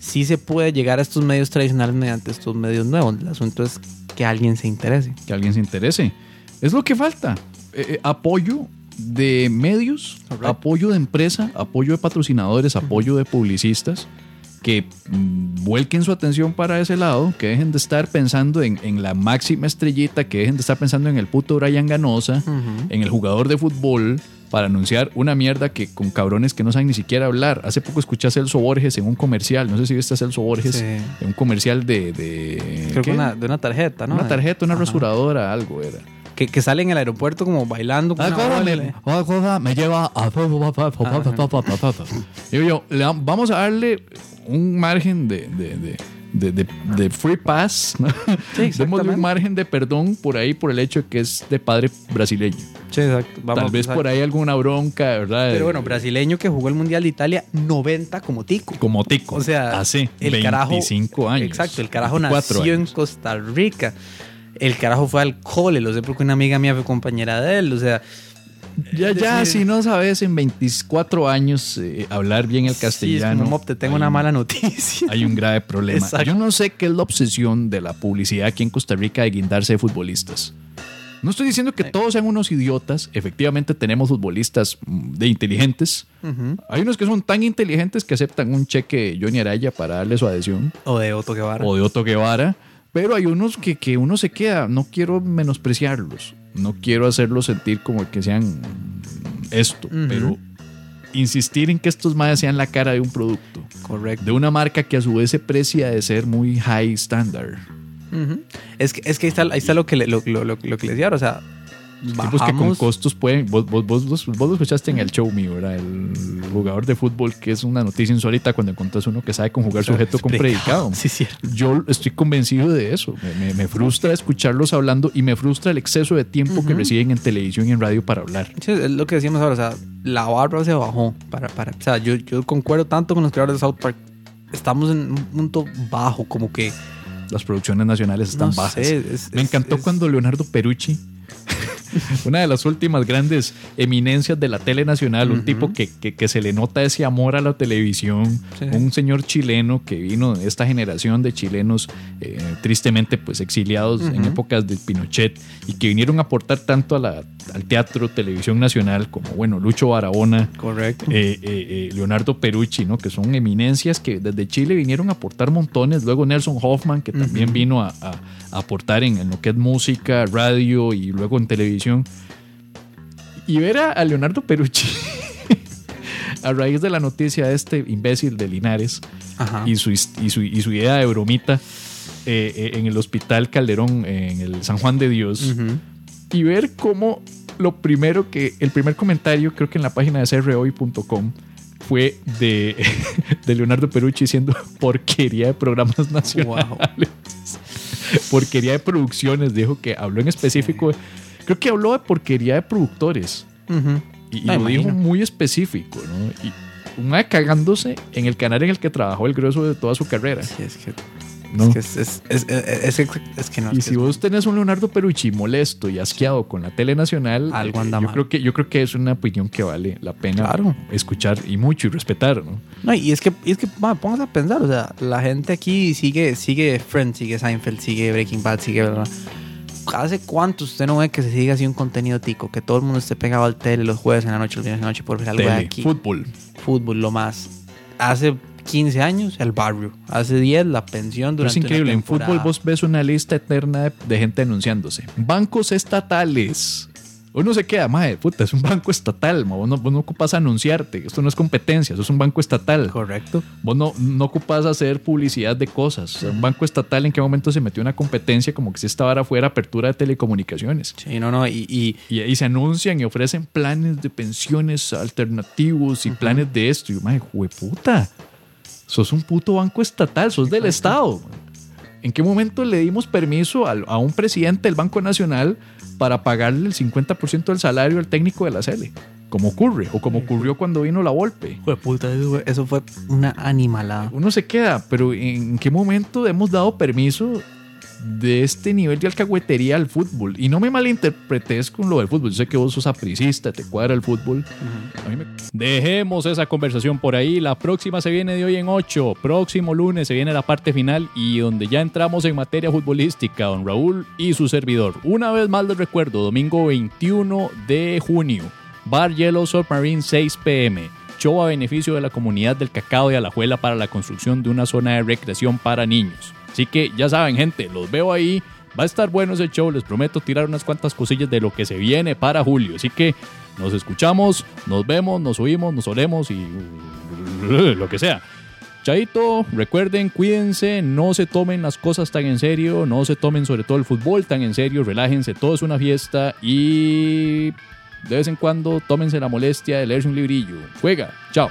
sí se puede llegar a estos medios tradicionales mediante estos medios nuevos. El asunto es que alguien se interese. Que alguien se interese. Es lo que falta. Eh, eh, apoyo de medios, apoyo de empresa, apoyo de patrocinadores, apoyo de publicistas que mm, vuelquen su atención para ese lado, que dejen de estar pensando en, en la máxima estrellita, que dejen de estar pensando en el puto Brian Ganosa, en el jugador de fútbol, para anunciar una mierda que con cabrones que no saben ni siquiera hablar. Hace poco escuché a Celso Borges en un comercial, no sé si viste a Celso Borges, Sí. en un comercial de... de Creo que una, de una tarjeta, ¿no? Una tarjeta, una Ajá. rasuradora, algo era. Que, que sale en el aeropuerto como bailando. con una Una cosa me lleva a... Digo yo, le vamos a darle un margen de, de, de, de, de- de free pass, ¿no? Démosle un margen de perdón por ahí por el hecho de que es de padre brasileño. Sí, exacto. Vamos, Tal vez por ahí alguna bronca, ¿verdad? Pero bueno, brasileño que jugó el Mundial de Italia 90 como tico. Como tico. O sea, hace el carajo. 25 años. Exacto, el carajo 24 nació en. Costa Rica. El carajo fue al cole, lo sé porque una amiga mía fue compañera de él. O sea, Ya, ya, decir- si no sabes en 24 años eh, hablar bien el sí, castellano. como, "Mop, te tengo una un- mala noticia. Hay un grave problema. Exacto. Yo no sé qué es la obsesión de la publicidad aquí en Costa Rica de guindarse de futbolistas. No estoy diciendo que todos sean unos idiotas. Efectivamente tenemos futbolistas mm, de inteligentes. Hay unos que son tan inteligentes que aceptan un cheque de Johnny Araya para darle su adhesión. O de Otto Guevara. O de Otto Guevara. Pero hay unos que, que uno se queda. No quiero menospreciarlos. No quiero hacerlos sentir como que sean esto. Pero insistir en que estos madres sean la cara de un producto Correcto. de una marca que a su vez se precia de ser muy high standard. Es que, es que ahí está, ahí está lo, que le, lo, lo, lo, lo que les decía. O sea, Tipos que con bajamos- costos pueden. Vos, vos, vos, vos- vos lo escuchaste en el show mío, ¿verdad? El jugador de fútbol, que es una noticia insólita cuando encontrás uno que sabe conjugar sujeto con predicado. Sí, sí. Yo estoy convencido de eso. Me, me- me frustra escucharlos hablando y me frustra el exceso de tiempo que reciben en televisión y en radio para hablar. Sí, es lo que decíamos ahora, o sea, la barra se bajó. Para, para, o sea, yo, yo concuerdo tanto con los creadores de South Park. Estamos en un punto bajo, como que. Las producciones nacionales están no bajas. sé, es- Me encantó es- cuando Leonardo Perucci, una de las últimas grandes eminencias de la tele nacional, un tipo que, que- que se le nota ese amor a la televisión, Sí. un señor chileno que vino de esta generación de chilenos eh, tristemente pues exiliados en Ujú. épocas de Pinochet y que vinieron a aportar tanto a la- al teatro, televisión nacional como bueno, Lucho Barahona. Correcto. eh, eh, Leonardo Perucci, ¿no? que son eminencias que desde Chile vinieron a aportar montones. Luego Nelson Hoffman, que también vino a aportar en, en lo que es música, radio y luego en televisión. Y ver a, a Leonardo Perucci a raíz de la noticia de este imbécil de Linares y su, y su, y su idea de bromita eh, eh, en el hospital Calderón, en el San Juan de Dios. Ujú. y ver cómo lo primero que, el primer comentario, creo que en la página de crhoy.com, fue de, de Leonardo Perucci diciendo porquería de programas nacionales. porquería de producciones, dijo que habló en específico, creo que habló de porquería de productores. Y, lo dijo muy específico, ¿no? Y un mae cagándose en el canal en el que trabajó el grueso de toda su carrera. Sí, es que, ¿no? es, que es, es, es, que no. y que si vos tenés un Leonardo Perucci molesto y asqueado con la tele nacional, Algo eh, anda yo mal. creo que yo creo que es una opinión que vale la pena Claro. escuchar y mucho y respetar, ¿no? No, y es que, y es que póngase a pensar, o sea, la gente aquí sigue, sigue Friends, sigue Seinfeld, sigue Breaking Bad, sigue... bla. ¿Hace cuánto usted no ve que se sigue así un contenido tico? Que todo el mundo esté pegado al tele los jueves en la noche, los viernes en la noche por ver algo de Tele, aquí. fútbol. Fútbol, lo más. Hace 15 años, el barrio. Hace 10, la pensión durante es increíble, en fútbol vos ves una lista eterna de, de gente anunciándose. Bancos estatales. Uno se queda, madre, puta, es un banco estatal, ma, vos no, vos no ocupas anunciarte, esto no es competencia, eso es un banco estatal. Correcto. Vos no, no ocupas hacer publicidad de cosas. O sea, un banco estatal, ¿en qué momento se metió una competencia como que si esta vara fuera apertura de telecomunicaciones? Sí, no, no, y... y Y se anuncian y ofrecen planes de pensiones alternativos y planes de esto. Y yo, madre, puta, sos un puto banco estatal, sos del Estado. ¿En qué momento le dimos permiso a, un presidente del Banco Nacional para pagarle el 50% del salario al técnico de la CL? Como ocurre, o como ocurrió cuando vino la puta, fue, eso fue una animalada. Uno se queda, pero ¿en qué momento hemos dado permiso de este nivel de alcahuetería al fútbol? Y no me malinterpretes con lo del fútbol. Yo sé que vos sos apricista, te cuadra el fútbol. A mí me- Dejemos esa conversación por ahí. La próxima se viene de hoy en 8. Próximo lunes se viene la parte final y donde ya entramos en materia futbolística, don Raúl y su servidor. Una vez más les recuerdo, domingo 21 de junio, Bar Yellow Submarine 6 pm. Show a beneficio de la comunidad del Cacao de Alajuela para la construcción de una zona de recreación para niños. Así que ya saben, gente, los veo ahí. Va a estar bueno ese show, les prometo tirar unas cuantas cosillas de lo que se viene para julio. Así que nos escuchamos, nos vemos, nos oímos, nos olemos y lo que sea. Chaito, recuerden, cuídense, no se tomen las cosas tan en serio, no se tomen sobre todo el fútbol tan en serio, relájense, todo es una fiesta y de vez en cuando tómense la molestia de leerse un librillo. Juega, chao.